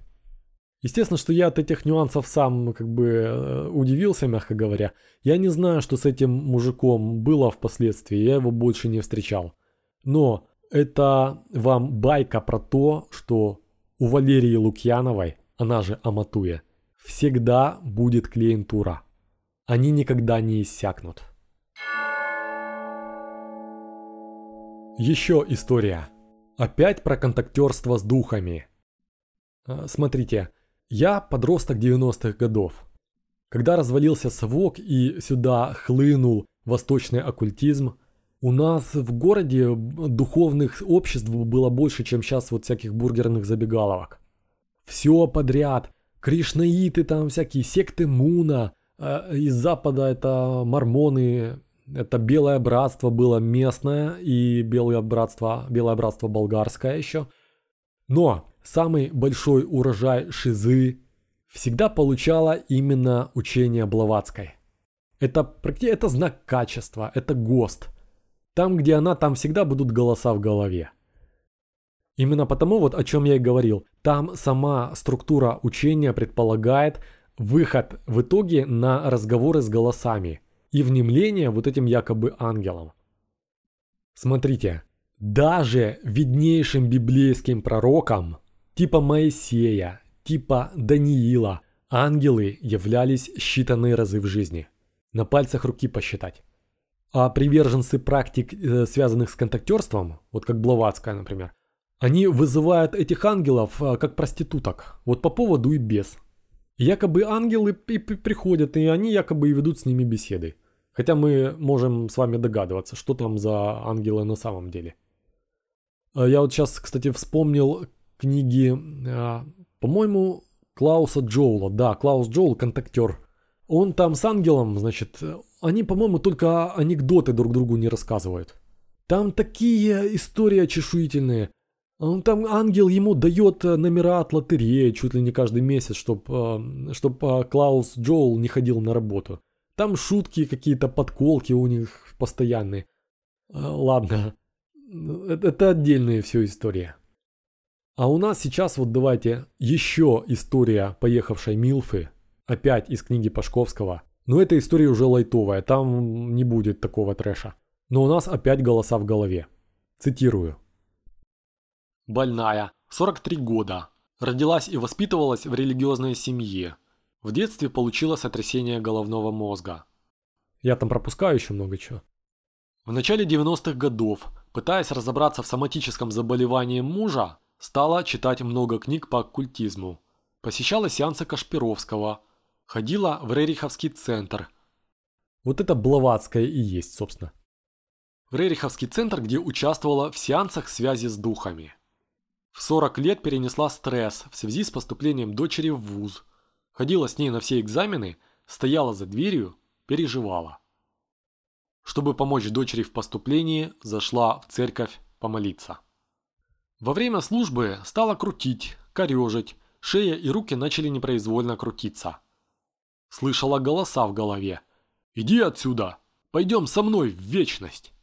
Естественно, что я от этих нюансов сам как бы э, удивился, мягко говоря. Я не знаю, что с этим мужиком было впоследствии, я его больше не встречал. Но это вам байка про то, что у Валерии Лукьяновой, она же Аматуя, всегда будет клиентура. Они никогда не иссякнут. Еще история. Опять про контактерство с духами. Э, смотрите, я подросток 90-х годов. Когда развалился совок и сюда хлынул восточный оккультизм, у нас в городе духовных обществ было больше, чем сейчас вот всяких бургерных забегаловок. Все подряд. Кришнаиты там всякие, секты Муна. Э, из запада это мормоны, это Белое Братство было местное и Белое Братство, Белое Братство болгарское еще. Но самый большой урожай шизы всегда получала именно учение Блаватской. Это, это знак качества, это ГОСТ. Там, где она, там всегда будут голоса в голове. Именно потому, вот о чем я и говорил, там сама структура учения предполагает выход в итоге на разговоры с голосами и внемление вот этим якобы ангелам. Смотрите, даже виднейшим библейским пророкам типа Моисея, типа Даниила, ангелы являлись считанные разы в жизни. На пальцах руки посчитать. А приверженцы практик, э, связанных с контактерством, вот как Блаватская, например, они вызывают этих ангелов э, как проституток, вот по поводу и без. Якобы ангелы и приходят, и они якобы и ведут с ними беседы. Хотя мы можем с вами догадываться, что там за ангелы на самом деле. А я вот сейчас, кстати, вспомнил, книги, а, по-моему, Клауса Джоула. Да, Клаус Джоул контактер. Он там с ангелом, значит, они, по-моему, только анекдоты друг другу не рассказывают. Там такие истории чешуительные. Там ангел ему дает э, номера от лотереи чуть ли не каждый месяц, чтобы чтоб э, Клаус Джоул не ходил на работу. Там шутки какие-то, подколки у них постоянные. Э, ладно, это отдельная все история. А у нас сейчас вот давайте еще история поехавшей Милфы. Опять из книги Пашковского. Но эта история уже лайтовая, там не будет такого трэша. Но у нас опять голоса в голове. Цитирую. Больная, 43 года. Родилась и воспитывалась в религиозной семье. В детстве получила сотрясение головного мозга. Я там пропускаю еще много чего. В начале 90-х годов, пытаясь разобраться в соматическом заболевании мужа, стала читать много книг по оккультизму. Посещала сеансы Кашпировского. Ходила в Рериховский центр. Вот это Блаватская и есть, собственно. В Рериховский центр, где участвовала в сеансах связи с духами. В 40 лет перенесла стресс в связи с поступлением дочери в вуз. Ходила с ней на все экзамены, стояла за дверью, переживала. Чтобы помочь дочери в поступлении, зашла в церковь помолиться. Во время службы стала крутить, корежить, шея и руки начали непроизвольно крутиться. Слышала голоса в голове. «Иди отсюда! Пойдем со мной в вечность!»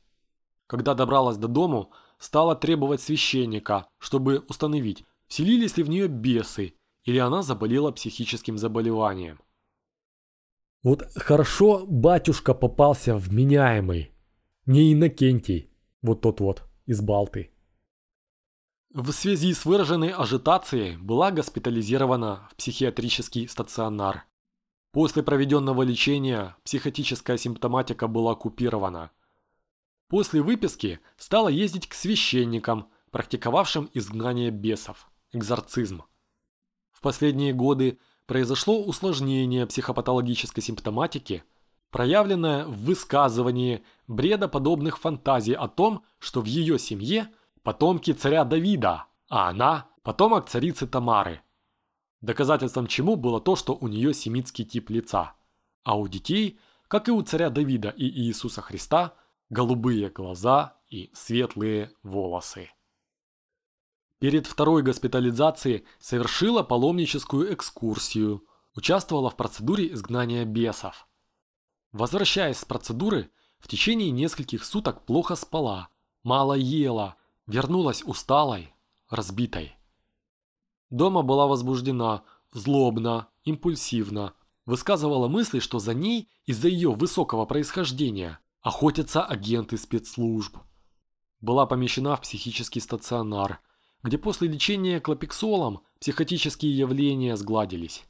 Когда добралась до дому, стала требовать священника, чтобы установить, вселились ли в нее бесы, или она заболела психическим заболеванием. Вот хорошо батюшка попался вменяемый. Не Иннокентий, вот тот вот, из Балты. В связи с выраженной ажитацией была госпитализирована в психиатрический стационар. После проведенного лечения психотическая симптоматика была купирована – После выписки стала ездить к священникам, практиковавшим изгнание бесов, экзорцизм. В последние годы произошло усложнение психопатологической симптоматики, проявленное в высказывании бредоподобных фантазий о том, что в ее семье потомки царя Давида, а она – потомок царицы Тамары. Доказательством чему было то, что у нее семитский тип лица, а у детей, как и у царя Давида и Иисуса Христа – голубые глаза и светлые волосы. Перед второй госпитализацией совершила паломническую экскурсию, участвовала в процедуре изгнания бесов. Возвращаясь с процедуры, в течение нескольких суток плохо спала, мало ела, вернулась усталой, разбитой. Дома была возбуждена, злобна, импульсивна, высказывала мысли, что за ней из-за ее высокого происхождения охотятся агенты спецслужб. Была помещена в психический стационар, где после лечения клопиксолом психотические явления сгладились.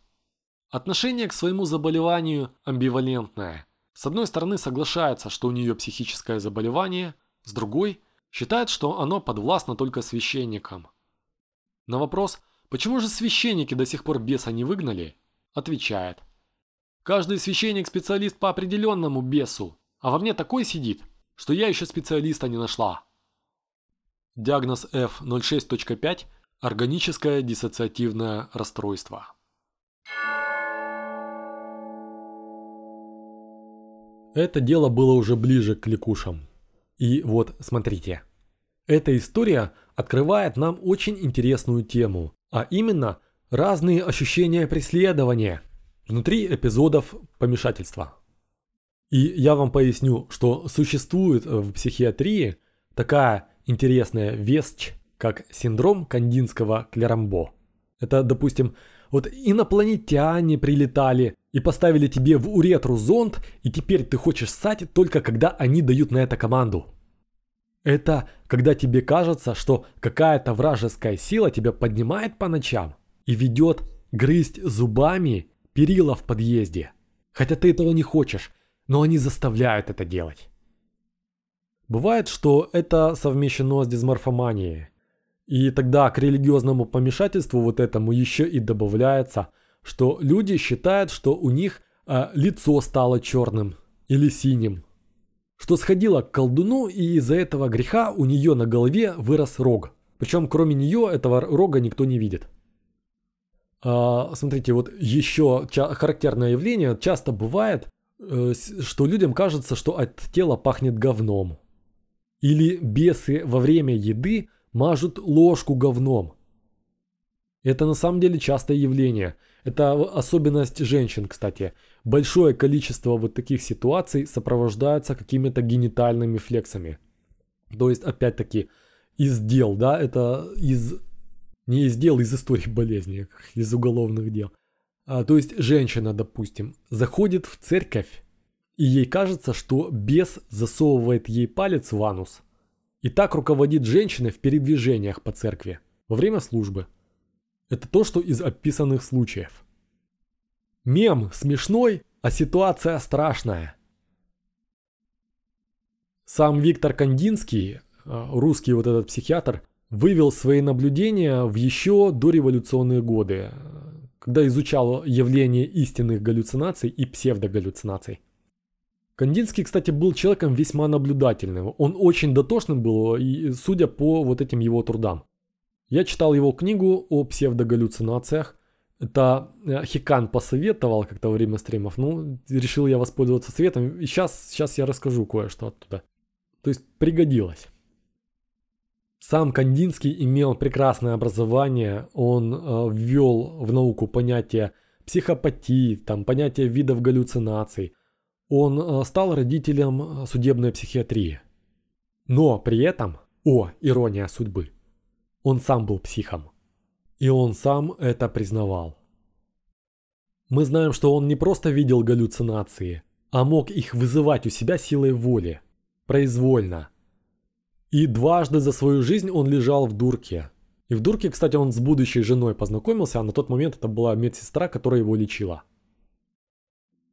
Отношение к своему заболеванию амбивалентное. С одной стороны соглашается, что у нее психическое заболевание, с другой считает, что оно подвластно только священникам. На вопрос, почему же священники до сих пор беса не выгнали, отвечает. Каждый священник специалист по определенному бесу, а во мне такой сидит, что я еще специалиста не нашла. Диагноз F06.5 – органическое диссоциативное расстройство. Это дело было уже ближе к ликушам. И вот, смотрите. Эта история открывает нам очень интересную тему, а именно разные ощущения преследования внутри эпизодов помешательства. И я вам поясню, что существует в психиатрии такая интересная вещь, как синдром кандинского клерамбо. Это, допустим, вот инопланетяне прилетали и поставили тебе в уретру зонд, и теперь ты хочешь ссать только когда они дают на это команду. Это когда тебе кажется, что какая-то вражеская сила тебя поднимает по ночам и ведет грызть зубами перила в подъезде. Хотя ты этого не хочешь, но они заставляют это делать. Бывает, что это совмещено с дисморфоманией. И тогда к религиозному помешательству вот этому еще и добавляется, что люди считают, что у них э, лицо стало черным или синим. Что сходила к колдуну и из-за этого греха у нее на голове вырос рог. Причем кроме нее этого рога никто не видит. А, смотрите, вот еще характерное явление, часто бывает, э, что людям кажется, что от тела пахнет говном. Или бесы во время еды мажут ложку говном. Это на самом деле частое явление. Это особенность женщин, кстати. Большое количество вот таких ситуаций сопровождается какими-то генитальными флексами. То есть, опять-таки, из дел, да, это из не из дел, из истории болезни, из уголовных дел. А, то есть женщина, допустим, заходит в церковь, и ей кажется, что бес засовывает ей палец в анус. И так руководит женщиной в передвижениях по церкви во время службы. Это то, что из описанных случаев. Мем смешной, а ситуация страшная. Сам Виктор Кандинский, а, русский вот этот психиатр, вывел свои наблюдения в еще дореволюционные годы, когда изучал явление истинных галлюцинаций и псевдогаллюцинаций. Кандинский, кстати, был человеком весьма наблюдательным. Он очень дотошным был, и судя по вот этим его трудам. Я читал его книгу о псевдогаллюцинациях. Это э, Хикан посоветовал как-то во время стримов. Ну, решил я воспользоваться советом. И сейчас, сейчас я расскажу кое-что оттуда. То есть пригодилось. Сам Кандинский имел прекрасное образование, он э, ввел в науку понятие психопатии, там, понятие видов галлюцинаций. Он э, стал родителем э, судебной психиатрии. Но при этом, о, ирония судьбы, он сам был психом. И он сам это признавал. Мы знаем, что он не просто видел галлюцинации, а мог их вызывать у себя силой воли, произвольно – и дважды за свою жизнь он лежал в дурке. И в дурке, кстати, он с будущей женой познакомился, а на тот момент это была медсестра, которая его лечила.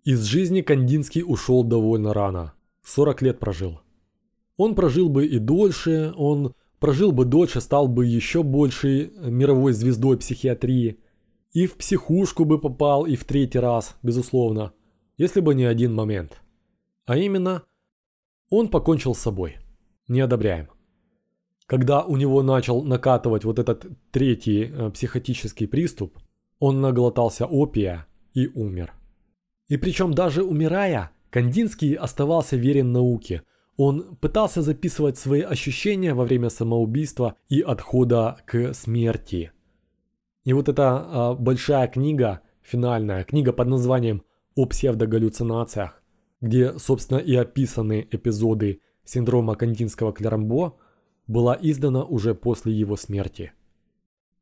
Из жизни Кандинский ушел довольно рано. 40 лет прожил. Он прожил бы и дольше, он прожил бы дольше, стал бы еще большей мировой звездой психиатрии. И в психушку бы попал, и в третий раз, безусловно, если бы не один момент. А именно, он покончил с собой не одобряем. Когда у него начал накатывать вот этот третий э, психотический приступ, он наглотался опия и умер. И причем даже умирая, Кандинский оставался верен науке. Он пытался записывать свои ощущения во время самоубийства и отхода к смерти. И вот эта а, большая книга, финальная книга под названием «О псевдогаллюцинациях», где, собственно, и описаны эпизоды синдрома Кандинского Клерамбо была издана уже после его смерти.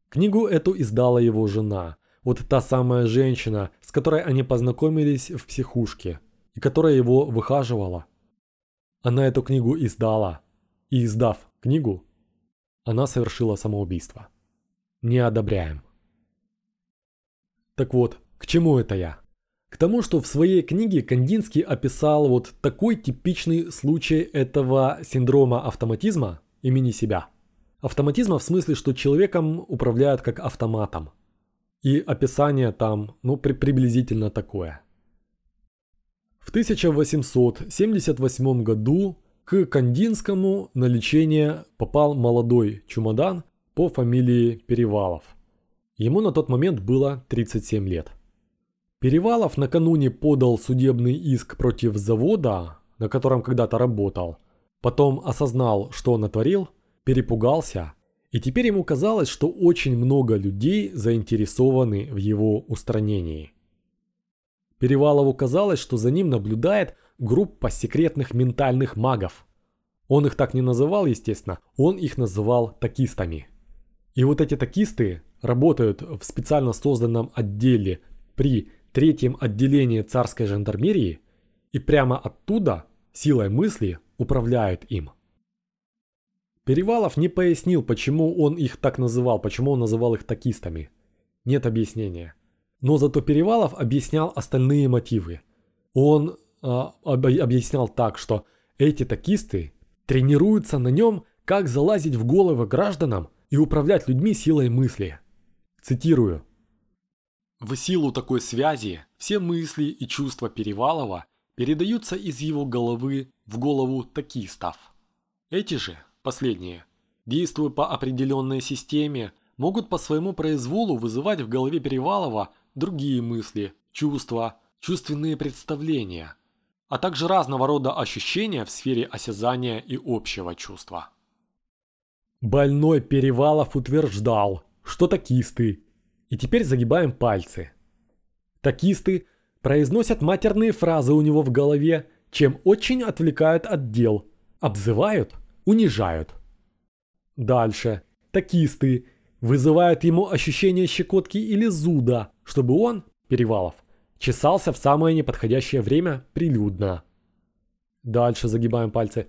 Книгу эту издала его жена, вот та самая женщина, с которой они познакомились в психушке и которая его выхаживала. Она эту книгу издала, и издав книгу, она совершила самоубийство. Не одобряем. Так вот, к чему это я? К тому, что в своей книге Кандинский описал вот такой типичный случай этого синдрома автоматизма имени себя. Автоматизма в смысле, что человеком управляют как автоматом. И описание там, ну, при приблизительно такое. В 1878 году к Кандинскому на лечение попал молодой чумодан по фамилии Перевалов. Ему на тот момент было 37 лет. Перевалов накануне подал судебный иск против завода, на котором когда-то работал. Потом осознал, что он натворил, перепугался, и теперь ему казалось, что очень много людей заинтересованы в его устранении. Перевалову казалось, что за ним наблюдает группа секретных ментальных магов. Он их так не называл, естественно, он их называл такистами. И вот эти такисты работают в специально созданном отделе при третьем отделении царской жандармерии и прямо оттуда силой мысли управляют им. Перевалов не пояснил, почему он их так называл, почему он называл их такистами. Нет объяснения. Но зато Перевалов объяснял остальные мотивы. Он а, об, объяснял так, что эти такисты тренируются на нем, как залазить в головы гражданам и управлять людьми силой мысли. Цитирую. В силу такой связи все мысли и чувства Перевалова передаются из его головы в голову такистов. Эти же, последние, действуя по определенной системе, могут по своему произволу вызывать в голове Перевалова другие мысли, чувства, чувственные представления, а также разного рода ощущения в сфере осязания и общего чувства. Больной Перевалов утверждал, что такисты, и теперь загибаем пальцы. Такисты произносят матерные фразы у него в голове, чем очень отвлекают от дел, обзывают, унижают. Дальше. Такисты вызывают ему ощущение щекотки или зуда, чтобы он, Перевалов, чесался в самое неподходящее время прилюдно. Дальше загибаем пальцы.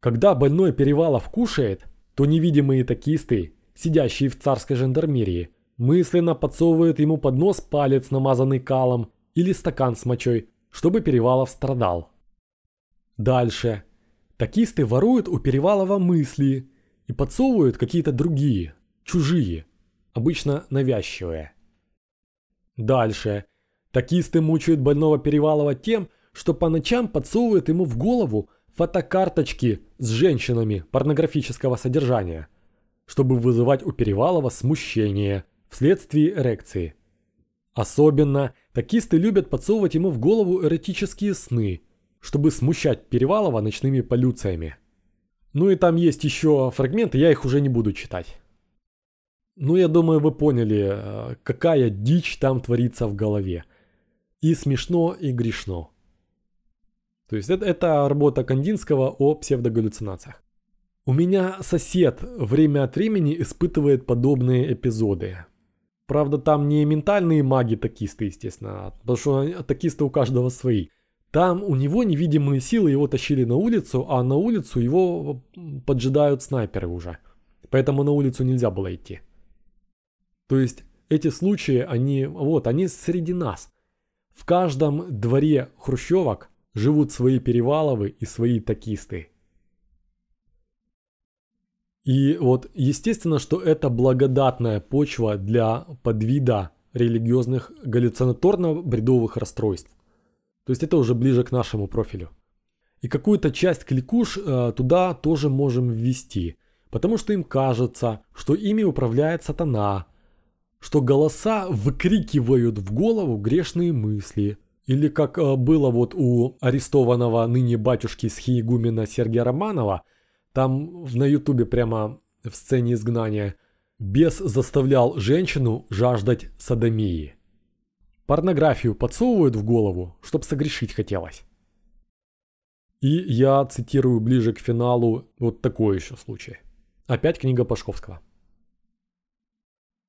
Когда больной Перевалов кушает, то невидимые такисты, сидящие в царской жандармерии, мысленно подсовывают ему под нос палец, намазанный калом, или стакан с мочой, чтобы Перевалов страдал. Дальше. Такисты воруют у Перевалова мысли и подсовывают какие-то другие, чужие, обычно навязчивые. Дальше. Такисты мучают больного Перевалова тем, что по ночам подсовывают ему в голову фотокарточки с женщинами порнографического содержания, чтобы вызывать у Перевалова смущение вследствие эрекции. Особенно такисты любят подсовывать ему в голову эротические сны, чтобы смущать Перевалова ночными полюциями. Ну и там есть еще фрагменты, я их уже не буду читать. Ну, я думаю, вы поняли, э, какая дичь там творится в голове. И смешно, и грешно. То есть это, это работа Кандинского о псевдогаллюцинациях. У меня сосед время от времени испытывает подобные эпизоды. Правда, там не ментальные маги-такисты, естественно, потому что такисты у каждого свои. Там у него невидимые силы его тащили на улицу, а на улицу его поджидают снайперы уже. Поэтому на улицу нельзя было идти. То есть эти случаи, они, вот, они среди нас. В каждом дворе хрущевок живут свои переваловы и свои такисты. И вот естественно, что это благодатная почва для подвида религиозных галлюцинаторно-бредовых расстройств. То есть это уже ближе к нашему профилю. И какую-то часть кликуш э, туда тоже можем ввести, потому что им кажется, что ими управляет сатана – что голоса выкрикивают в голову грешные мысли. Или как э, было вот у арестованного ныне батюшки схиегумена Сергея Романова, там на ютубе прямо в сцене изгнания, бес заставлял женщину жаждать садомии. Порнографию подсовывают в голову, чтоб согрешить хотелось. И я цитирую ближе к финалу вот такой еще случай. Опять книга Пашковского.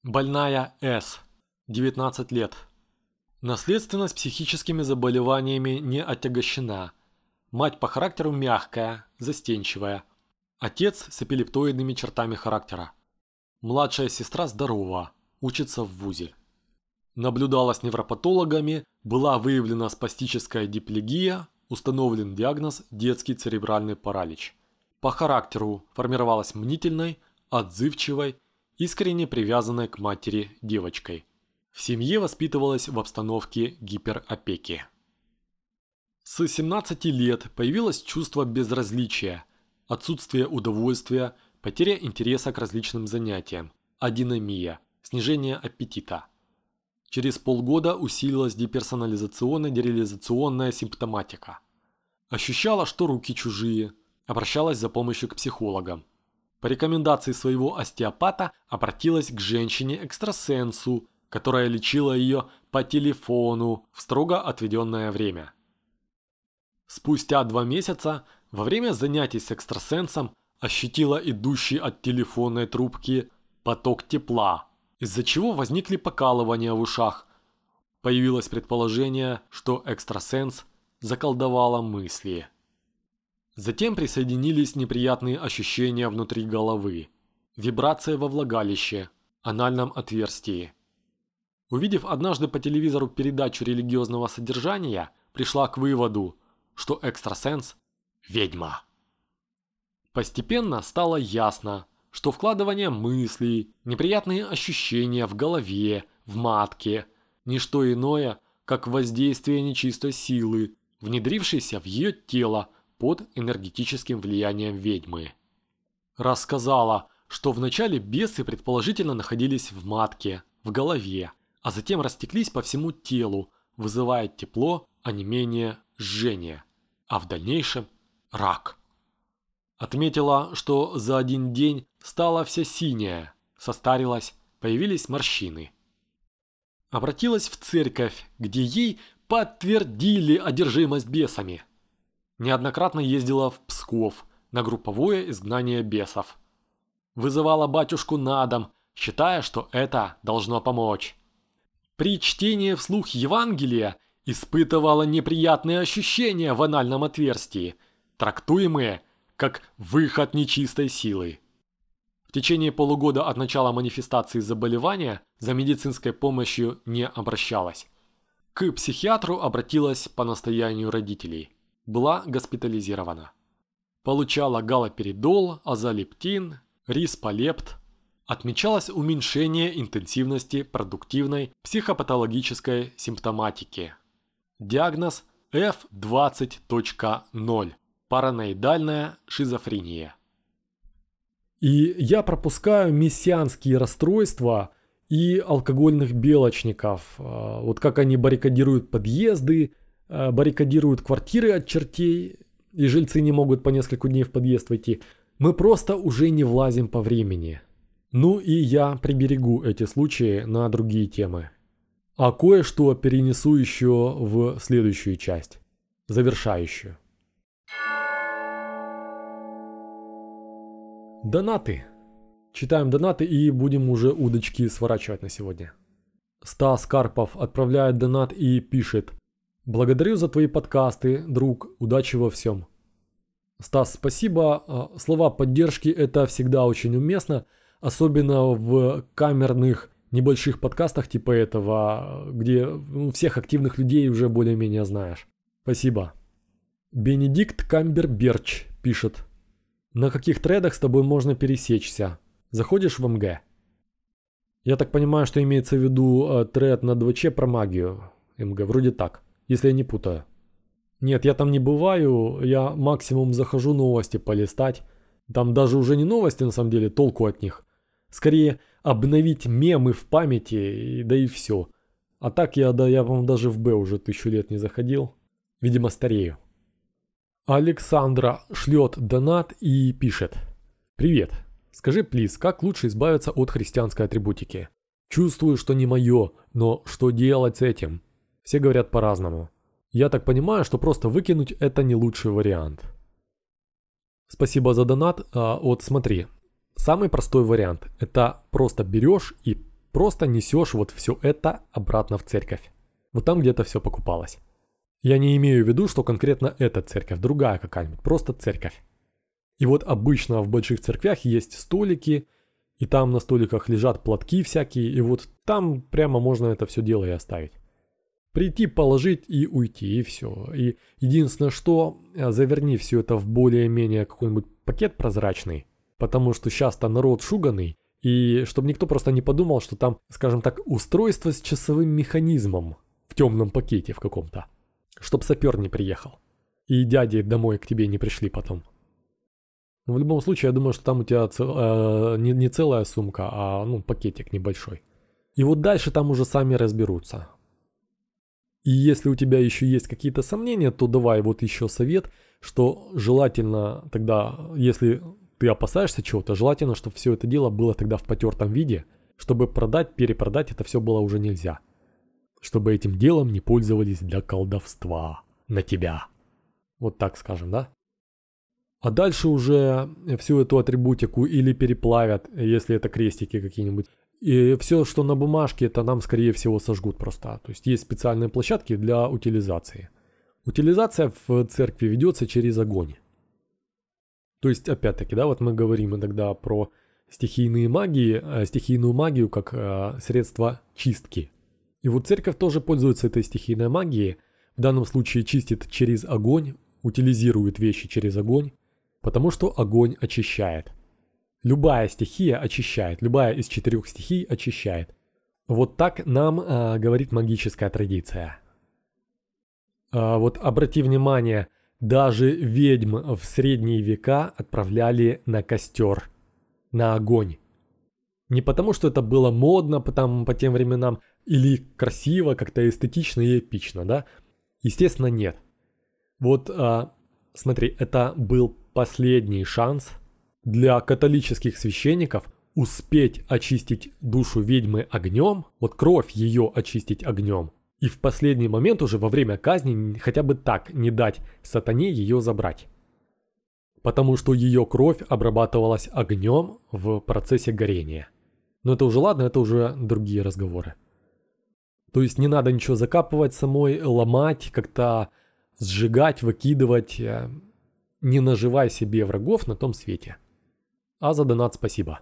Больная С. 19 лет. Наследственность психическими заболеваниями не отягощена. Мать по характеру мягкая, застенчивая. Отец с эпилептоидными чертами характера. Младшая сестра здорова, учится в ВУЗе. Наблюдала с невропатологами, была выявлена спастическая диплегия, установлен диагноз детский церебральный паралич. По характеру формировалась мнительной, отзывчивой, искренне привязанной к матери девочкой. В семье воспитывалась в обстановке гиперопеки. С 17 лет появилось чувство безразличия, отсутствие удовольствия, потеря интереса к различным занятиям, адинамия, снижение аппетита. Через полгода усилилась деперсонализационно-дереализационная симптоматика. Ощущала, что руки чужие, обращалась за помощью к психологам. По рекомендации своего остеопата обратилась к женщине-экстрасенсу, которая лечила ее по телефону в строго отведенное время. Спустя два месяца, во время занятий с экстрасенсом, ощутила идущий от телефонной трубки поток тепла, из-за чего возникли покалывания в ушах. Появилось предположение, что экстрасенс заколдовала мысли. Затем присоединились неприятные ощущения внутри головы, вибрация во влагалище, анальном отверстии. Увидев однажды по телевизору передачу религиозного содержания, пришла к выводу, что экстрасенс – ведьма. Постепенно стало ясно, что вкладывание мыслей, неприятные ощущения в голове, в матке – ничто иное, как воздействие нечистой силы, внедрившейся в ее тело – под энергетическим влиянием ведьмы. Рассказала, что вначале бесы предположительно находились в матке, в голове, а затем растеклись по всему телу, вызывая тепло, а не менее жжение, а в дальнейшем рак. Отметила, что за один день стала вся синяя, состарилась, появились морщины. Обратилась в церковь, где ей подтвердили одержимость бесами. Неоднократно ездила в Псков на групповое изгнание бесов. Вызывала батюшку на дом, считая, что это должно помочь. При чтении вслух Евангелия испытывала неприятные ощущения в анальном отверстии, трактуемые как выход нечистой силы. В течение полугода от начала манифестации заболевания за медицинской помощью не обращалась. К психиатру обратилась по настоянию родителей. Была госпитализирована. Получала галоперидол, азолептин, рисполепт. Отмечалось уменьшение интенсивности продуктивной психопатологической симптоматики. Диагноз F20.0 Параноидальная шизофрения. И я пропускаю мессианские расстройства и алкогольных белочников. А, вот как они баррикадируют подъезды, баррикадируют квартиры от чертей, и жильцы не могут по несколько дней в подъезд войти. Мы просто уже не влазим по времени. Ну и я приберегу эти случаи на другие темы. А кое-что перенесу еще в следующую часть, завершающую. Донаты. Читаем донаты и будем уже удочки сворачивать на сегодня. Стас Карпов отправляет донат и пишет «Благодарю за твои подкасты, друг, удачи во всем». Стас, спасибо. А, слова поддержки это всегда очень уместно, особенно в камерных небольших подкастах типа этого, где ну, всех активных людей уже более-менее знаешь. Спасибо. Бенедикт Камберберч пишет на каких тредах с тобой можно пересечься? Заходишь в МГ? Я так понимаю, что имеется в виду э, тред на 2Ч про магию. МГ, вроде так, если я не путаю. Нет, я там не бываю, я максимум захожу новости полистать. Там даже уже не новости на самом деле, толку от них. Скорее обновить мемы в памяти, да и все. А так я, да, я, по даже в Б уже тысячу лет не заходил. Видимо, старею. Александра шлет донат и пишет. Привет. Скажи, плиз, как лучше избавиться от христианской атрибутики? Чувствую, что не мое, но что делать с этим? Все говорят по-разному. Я так понимаю, что просто выкинуть это не лучший вариант. Спасибо за донат. А, вот смотри, самый простой вариант – это просто берешь и просто несешь вот все это обратно в церковь. Вот там где-то все покупалось. Я не имею в виду, что конкретно эта церковь, другая какая-нибудь, просто церковь. И вот обычно в больших церквях есть столики, и там на столиках лежат платки всякие, и вот там прямо можно это все дело и оставить. Прийти, положить и уйти, и все. И единственное, что э, заверни все это в более-менее какой-нибудь пакет прозрачный, потому что часто народ шуганный, и чтобы никто просто не подумал, что там, скажем так, устройство с часовым механизмом в темном пакете в каком-то чтоб сапер не приехал. И дяди домой к тебе не пришли потом. Но в любом случае, я думаю, что там у тебя э, не, не целая сумка, а ну, пакетик небольшой. И вот дальше там уже сами разберутся. И если у тебя еще есть какие-то сомнения, то давай вот еще совет, что желательно тогда, если ты опасаешься чего-то, желательно, чтобы все это дело было тогда в потертом виде, чтобы продать, перепродать это все было уже нельзя чтобы этим делом не пользовались для колдовства на тебя. Вот так скажем, да? А дальше уже всю эту атрибутику или переплавят, если это крестики какие-нибудь. И все, что на бумажке, это нам, скорее всего, сожгут просто. То есть есть специальные площадки для утилизации. Утилизация в церкви ведется через огонь. То есть, опять-таки, да, вот мы говорим иногда про стихийные магии, э, стихийную магию как э, средство чистки. И вот церковь тоже пользуется этой стихийной магией. В данном случае чистит через огонь, утилизирует вещи через огонь, потому что огонь очищает. Любая стихия очищает, любая из четырех стихий очищает. Вот так нам э, говорит магическая традиция. А вот обрати внимание, даже ведьм в средние века отправляли на костер. на огонь. Не потому, что это было модно по, там, по тем временам, или красиво, как-то эстетично и эпично, да? Естественно, нет. Вот, а, смотри, это был последний шанс для католических священников успеть очистить душу ведьмы огнем, вот кровь ее очистить огнем, и в последний момент уже во время казни хотя бы так не дать сатане ее забрать. Потому что ее кровь обрабатывалась огнем в процессе горения. Но это уже ладно, это уже другие разговоры. То есть не надо ничего закапывать самой, ломать, как-то сжигать, выкидывать. Э, не наживай себе врагов на том свете. А за донат спасибо.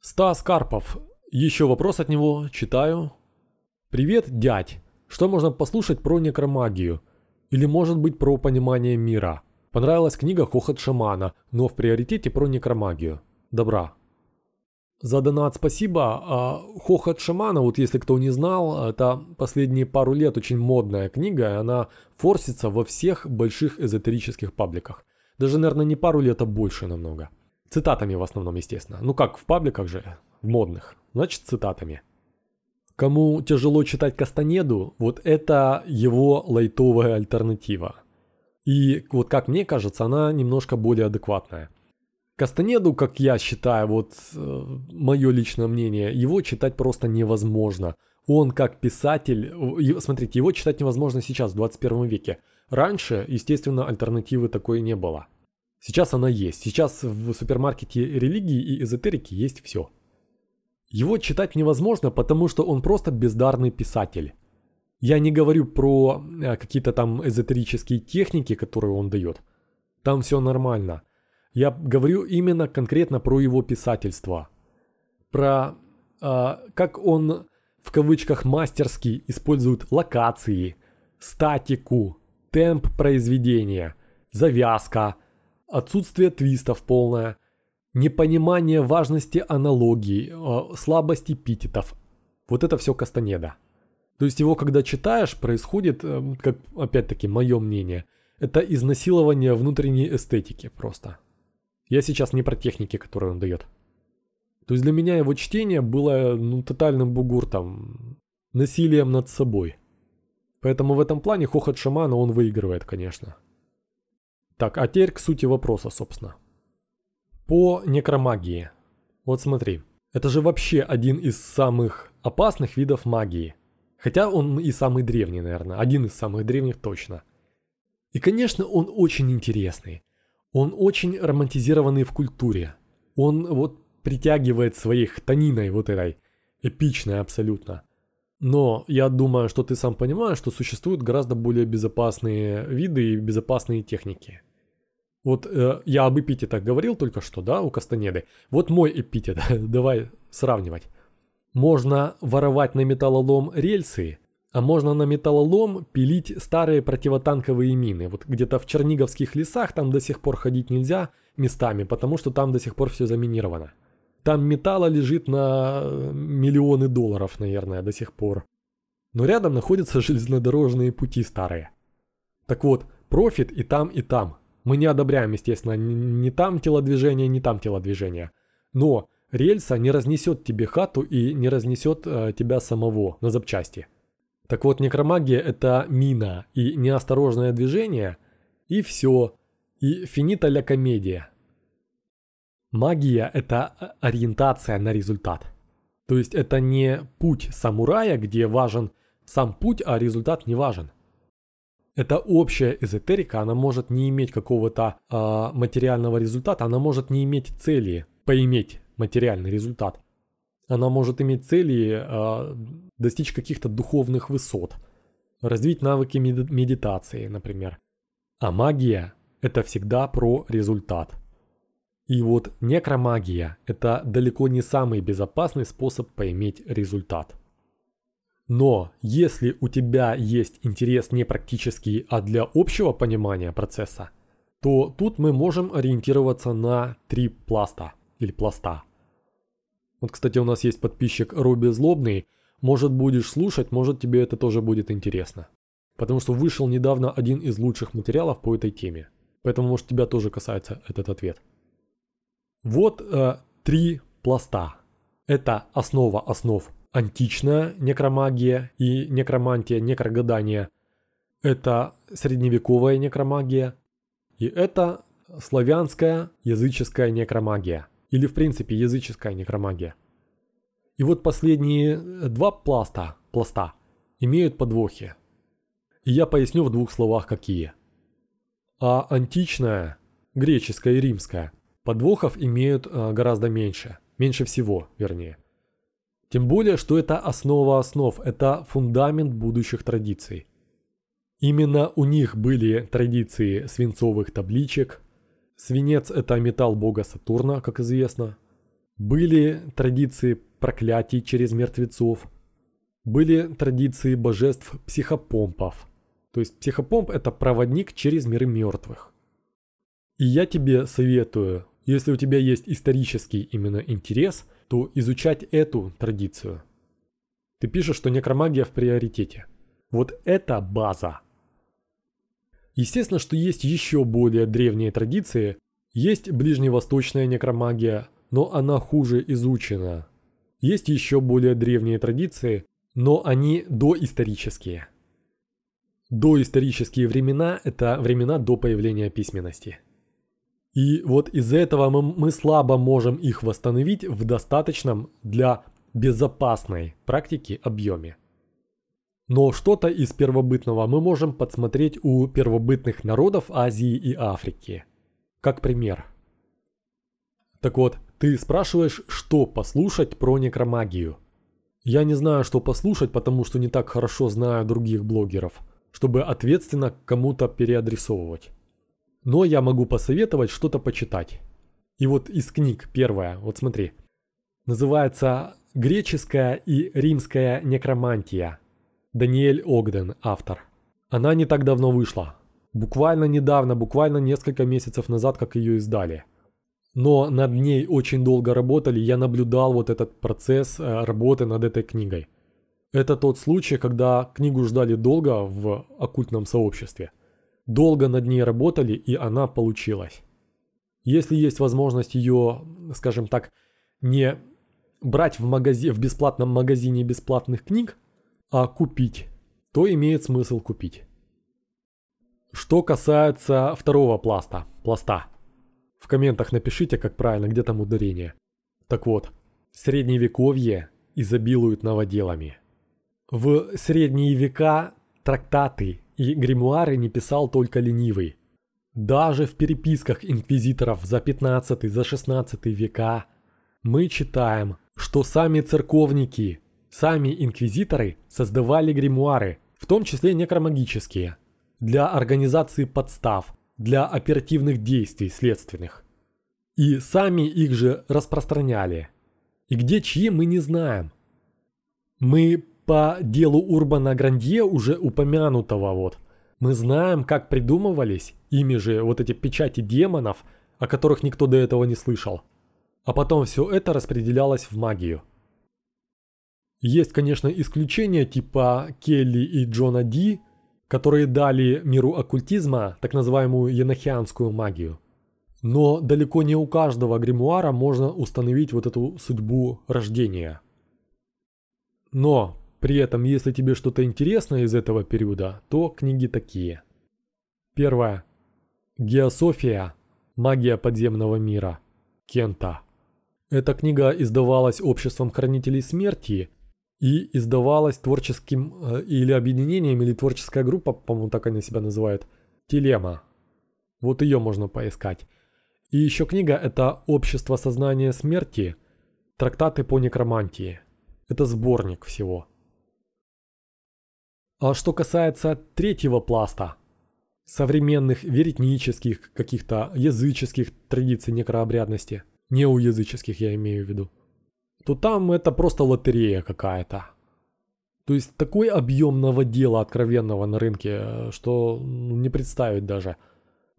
Стас Карпов. Еще вопрос от него. Читаю. Привет, дядь. Что можно послушать про некромагию? Или может быть про понимание мира? Понравилась книга «Хохот шамана», но в приоритете про некромагию. Добра. За донат спасибо. А «Хохот шамана», вот если кто не знал, это последние пару лет очень модная книга, и она форсится во всех больших эзотерических пабликах. Даже, наверное, не пару лет, а больше намного. Цитатами в основном, естественно. Ну как, в пабликах же, в модных. Значит, цитатами. Кому тяжело читать Кастанеду, вот это его лайтовая альтернатива. И вот как мне кажется, она немножко более адекватная. Кастанеду, как я считаю, вот э, мое личное мнение, его читать просто невозможно. Он как писатель, смотрите, его читать невозможно сейчас, в 21 веке. Раньше, естественно, альтернативы такой не было. Сейчас она есть. Сейчас в супермаркете религии и эзотерики есть все. Его читать невозможно, потому что он просто бездарный писатель. Я не говорю про э, какие-то там эзотерические техники, которые он дает. Там все нормально. Я говорю именно конкретно про его писательство. Про э, как он в кавычках мастерски использует локации, статику, темп произведения, завязка, отсутствие твистов полное, непонимание важности аналогий, э, слабость эпитетов. Вот это все Кастанеда. То есть его, когда читаешь, происходит, э, как опять-таки мое мнение, это изнасилование внутренней эстетики просто. Я сейчас не про техники, которые он дает. То есть для меня его чтение было ну, тотальным бугуртом, насилием над собой. Поэтому в этом плане хохот шамана он выигрывает, конечно. Так, а теперь к сути вопроса, собственно. По некромагии. Вот смотри, это же вообще один из самых опасных видов магии. Хотя он и самый древний, наверное, один из самых древних точно. И, конечно, он очень интересный. Он очень романтизированный в культуре. Он вот притягивает своей хтониной вот этой, эпичной абсолютно. Но я думаю, что ты сам понимаешь, что существуют гораздо более безопасные виды и безопасные техники. Вот э, я об эпитетах говорил только что, да, у Кастанеды. Вот мой эпитет, давай сравнивать. Можно воровать на металлолом рельсы, а можно на металлолом пилить старые противотанковые мины. Вот где-то в Черниговских лесах там до сих пор ходить нельзя местами, потому что там до сих пор все заминировано. Там металла лежит на миллионы долларов, наверное, до сих пор. Но рядом находятся железнодорожные пути старые. Так вот, профит и там, и там. Мы не одобряем, естественно, ни там телодвижение, ни там телодвижение. Но рельса не разнесет тебе хату и не разнесет э, тебя самого на запчасти. Так вот, некромагия это мина и неосторожное движение, и все. И финита ля комедия. Магия – это э, ориентация на результат. То есть это не путь самурая, где важен сам путь, а результат не важен. Это общая эзотерика, она может не иметь какого-то э, материального результата, она может не иметь цели поиметь материальный результат. Она может иметь цели э, достичь каких-то духовных высот, развить навыки медитации, например. А магия – это всегда про результат – и вот некромагия – это далеко не самый безопасный способ поиметь результат. Но если у тебя есть интерес не практический, а для общего понимания процесса, то тут мы можем ориентироваться на три пласта или пласта. Вот, кстати, у нас есть подписчик Руби Злобный. Может будешь слушать, может тебе это тоже будет интересно. Потому что вышел недавно один из лучших материалов по этой теме. Поэтому, может, тебя тоже касается этот ответ. Вот э, три пласта. Это основа основ античная некромагия и некромантия, некрогадание. Это средневековая некромагия. И это славянская языческая некромагия. Или в принципе языческая некромагия. И вот последние два пласта, пласта имеют подвохи. И я поясню в двух словах какие. А античная, греческая и римская подвохов имеют э, гораздо меньше. Меньше всего, вернее. Тем более, что это основа основ, это фундамент будущих традиций. Именно у них были традиции свинцовых табличек. Свинец – это металл бога Сатурна, как известно. Были традиции проклятий через мертвецов. Были традиции божеств психопомпов. То есть психопомп – это проводник через миры мертвых. И я тебе советую если у тебя есть исторический именно интерес, то изучать эту традицию. Ты пишешь, что некромагия в приоритете. Вот это база. Естественно, что есть еще более древние традиции. Есть ближневосточная некромагия, но она хуже изучена. Есть еще более древние традиции, но они доисторические. Доисторические времена – это времена до появления письменности. И вот из-за этого мы, мы слабо можем их восстановить в достаточном для безопасной практики объеме. Но что-то из первобытного мы можем подсмотреть у первобытных народов Азии и Африки. Как пример. Так вот, ты спрашиваешь, что послушать про некромагию. Я не знаю, что послушать, потому что не так хорошо знаю других блогеров, чтобы ответственно кому-то переадресовывать. Но я могу посоветовать что-то почитать. И вот из книг первая, вот смотри. Называется «Греческая и римская некромантия». Даниэль Огден, автор. Она не так давно вышла. Буквально недавно, буквально несколько месяцев назад, как ее издали. Но над ней очень долго работали, я наблюдал вот этот процесс э, работы над этой книгой. Это тот случай, когда книгу ждали долго в оккультном сообществе – долго над ней работали, и она получилась. Если есть возможность ее, скажем так, не брать в, магази... в бесплатном магазине бесплатных книг, а купить, то имеет смысл купить. Что касается второго пласта, пласта. В комментах напишите, как правильно, где там ударение. Так вот, средневековье изобилует новоделами. В средние века трактаты и гримуары не писал только ленивый. Даже в переписках инквизиторов за 15 за 16 века мы читаем, что сами церковники, сами инквизиторы создавали гримуары, в том числе некромагические, для организации подстав, для оперативных действий следственных. И сами их же распространяли. И где чьи мы не знаем. Мы по делу Урбана Грандье, уже упомянутого вот, мы знаем, как придумывались ими же вот эти печати демонов, о которых никто до этого не слышал. А потом все это распределялось в магию. Есть, конечно, исключения типа Келли и Джона Ди, которые дали миру оккультизма так называемую енохианскую магию. Но далеко не у каждого гримуара можно установить вот эту судьбу рождения. Но при этом, если тебе что-то интересно из этого периода, то книги такие. Первое. Геософия. Магия подземного мира. Кента. Эта книга издавалась обществом хранителей смерти и издавалась творческим э, или объединением, или творческая группа, по-моему, так они себя называют, Телема. Вот ее можно поискать. И еще книга это «Общество сознания смерти. Трактаты по некромантии». Это сборник всего. А что касается третьего пласта, современных веретнических, каких-то языческих традиций некрообрядности, неуязыческих я имею в виду, то там это просто лотерея какая-то. То есть такой объем новодела откровенного на рынке, что ну, не представить даже.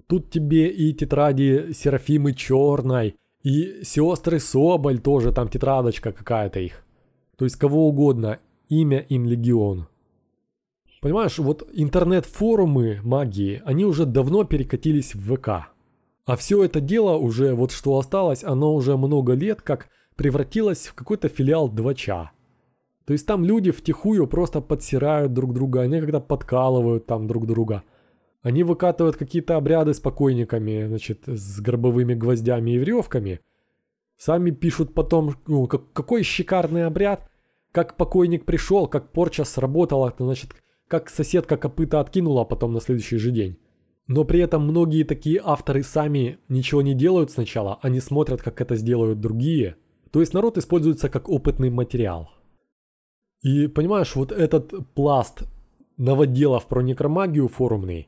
Тут тебе и тетради Серафимы Черной, и сестры Соболь тоже, там тетрадочка какая-то их. То есть кого угодно, имя им легион. Понимаешь, вот интернет-форумы магии, они уже давно перекатились в ВК. А все это дело уже, вот что осталось, оно уже много лет как превратилось в какой-то филиал Двача. То есть там люди втихую просто подсирают друг друга, они когда подкалывают там друг друга. Они выкатывают какие-то обряды с покойниками, значит, с гробовыми гвоздями и веревками. Сами пишут потом, ну, как, какой шикарный обряд, как покойник пришел, как порча сработала, значит, как соседка копыта откинула потом на следующий же день. Но при этом многие такие авторы сами ничего не делают сначала, они смотрят, как это сделают другие. То есть народ используется как опытный материал. И понимаешь, вот этот пласт новоделов про некромагию форумный,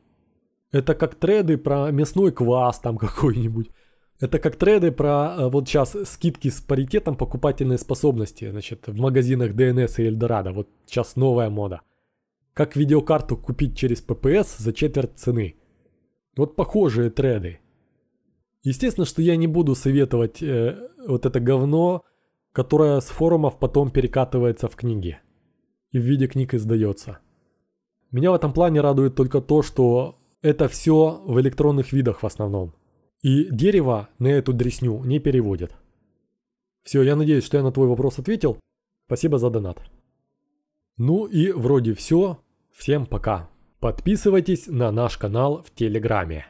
это как треды про мясной квас там какой-нибудь. Это как треды про э, вот сейчас скидки с паритетом покупательной способности, значит, в магазинах DNS и Эльдорадо. Вот сейчас новая мода. Как видеокарту купить через PPS за четверть цены. Вот похожие треды. Естественно, что я не буду советовать э, вот это говно, которое с форумов потом перекатывается в книги. И в виде книг издается. Меня в этом плане радует только то, что это все в электронных видах в основном. И дерево на эту дресню не переводит. Все, я надеюсь, что я на твой вопрос ответил. Спасибо за донат. Ну и вроде все. Всем пока. Подписывайтесь на наш канал в Телеграме.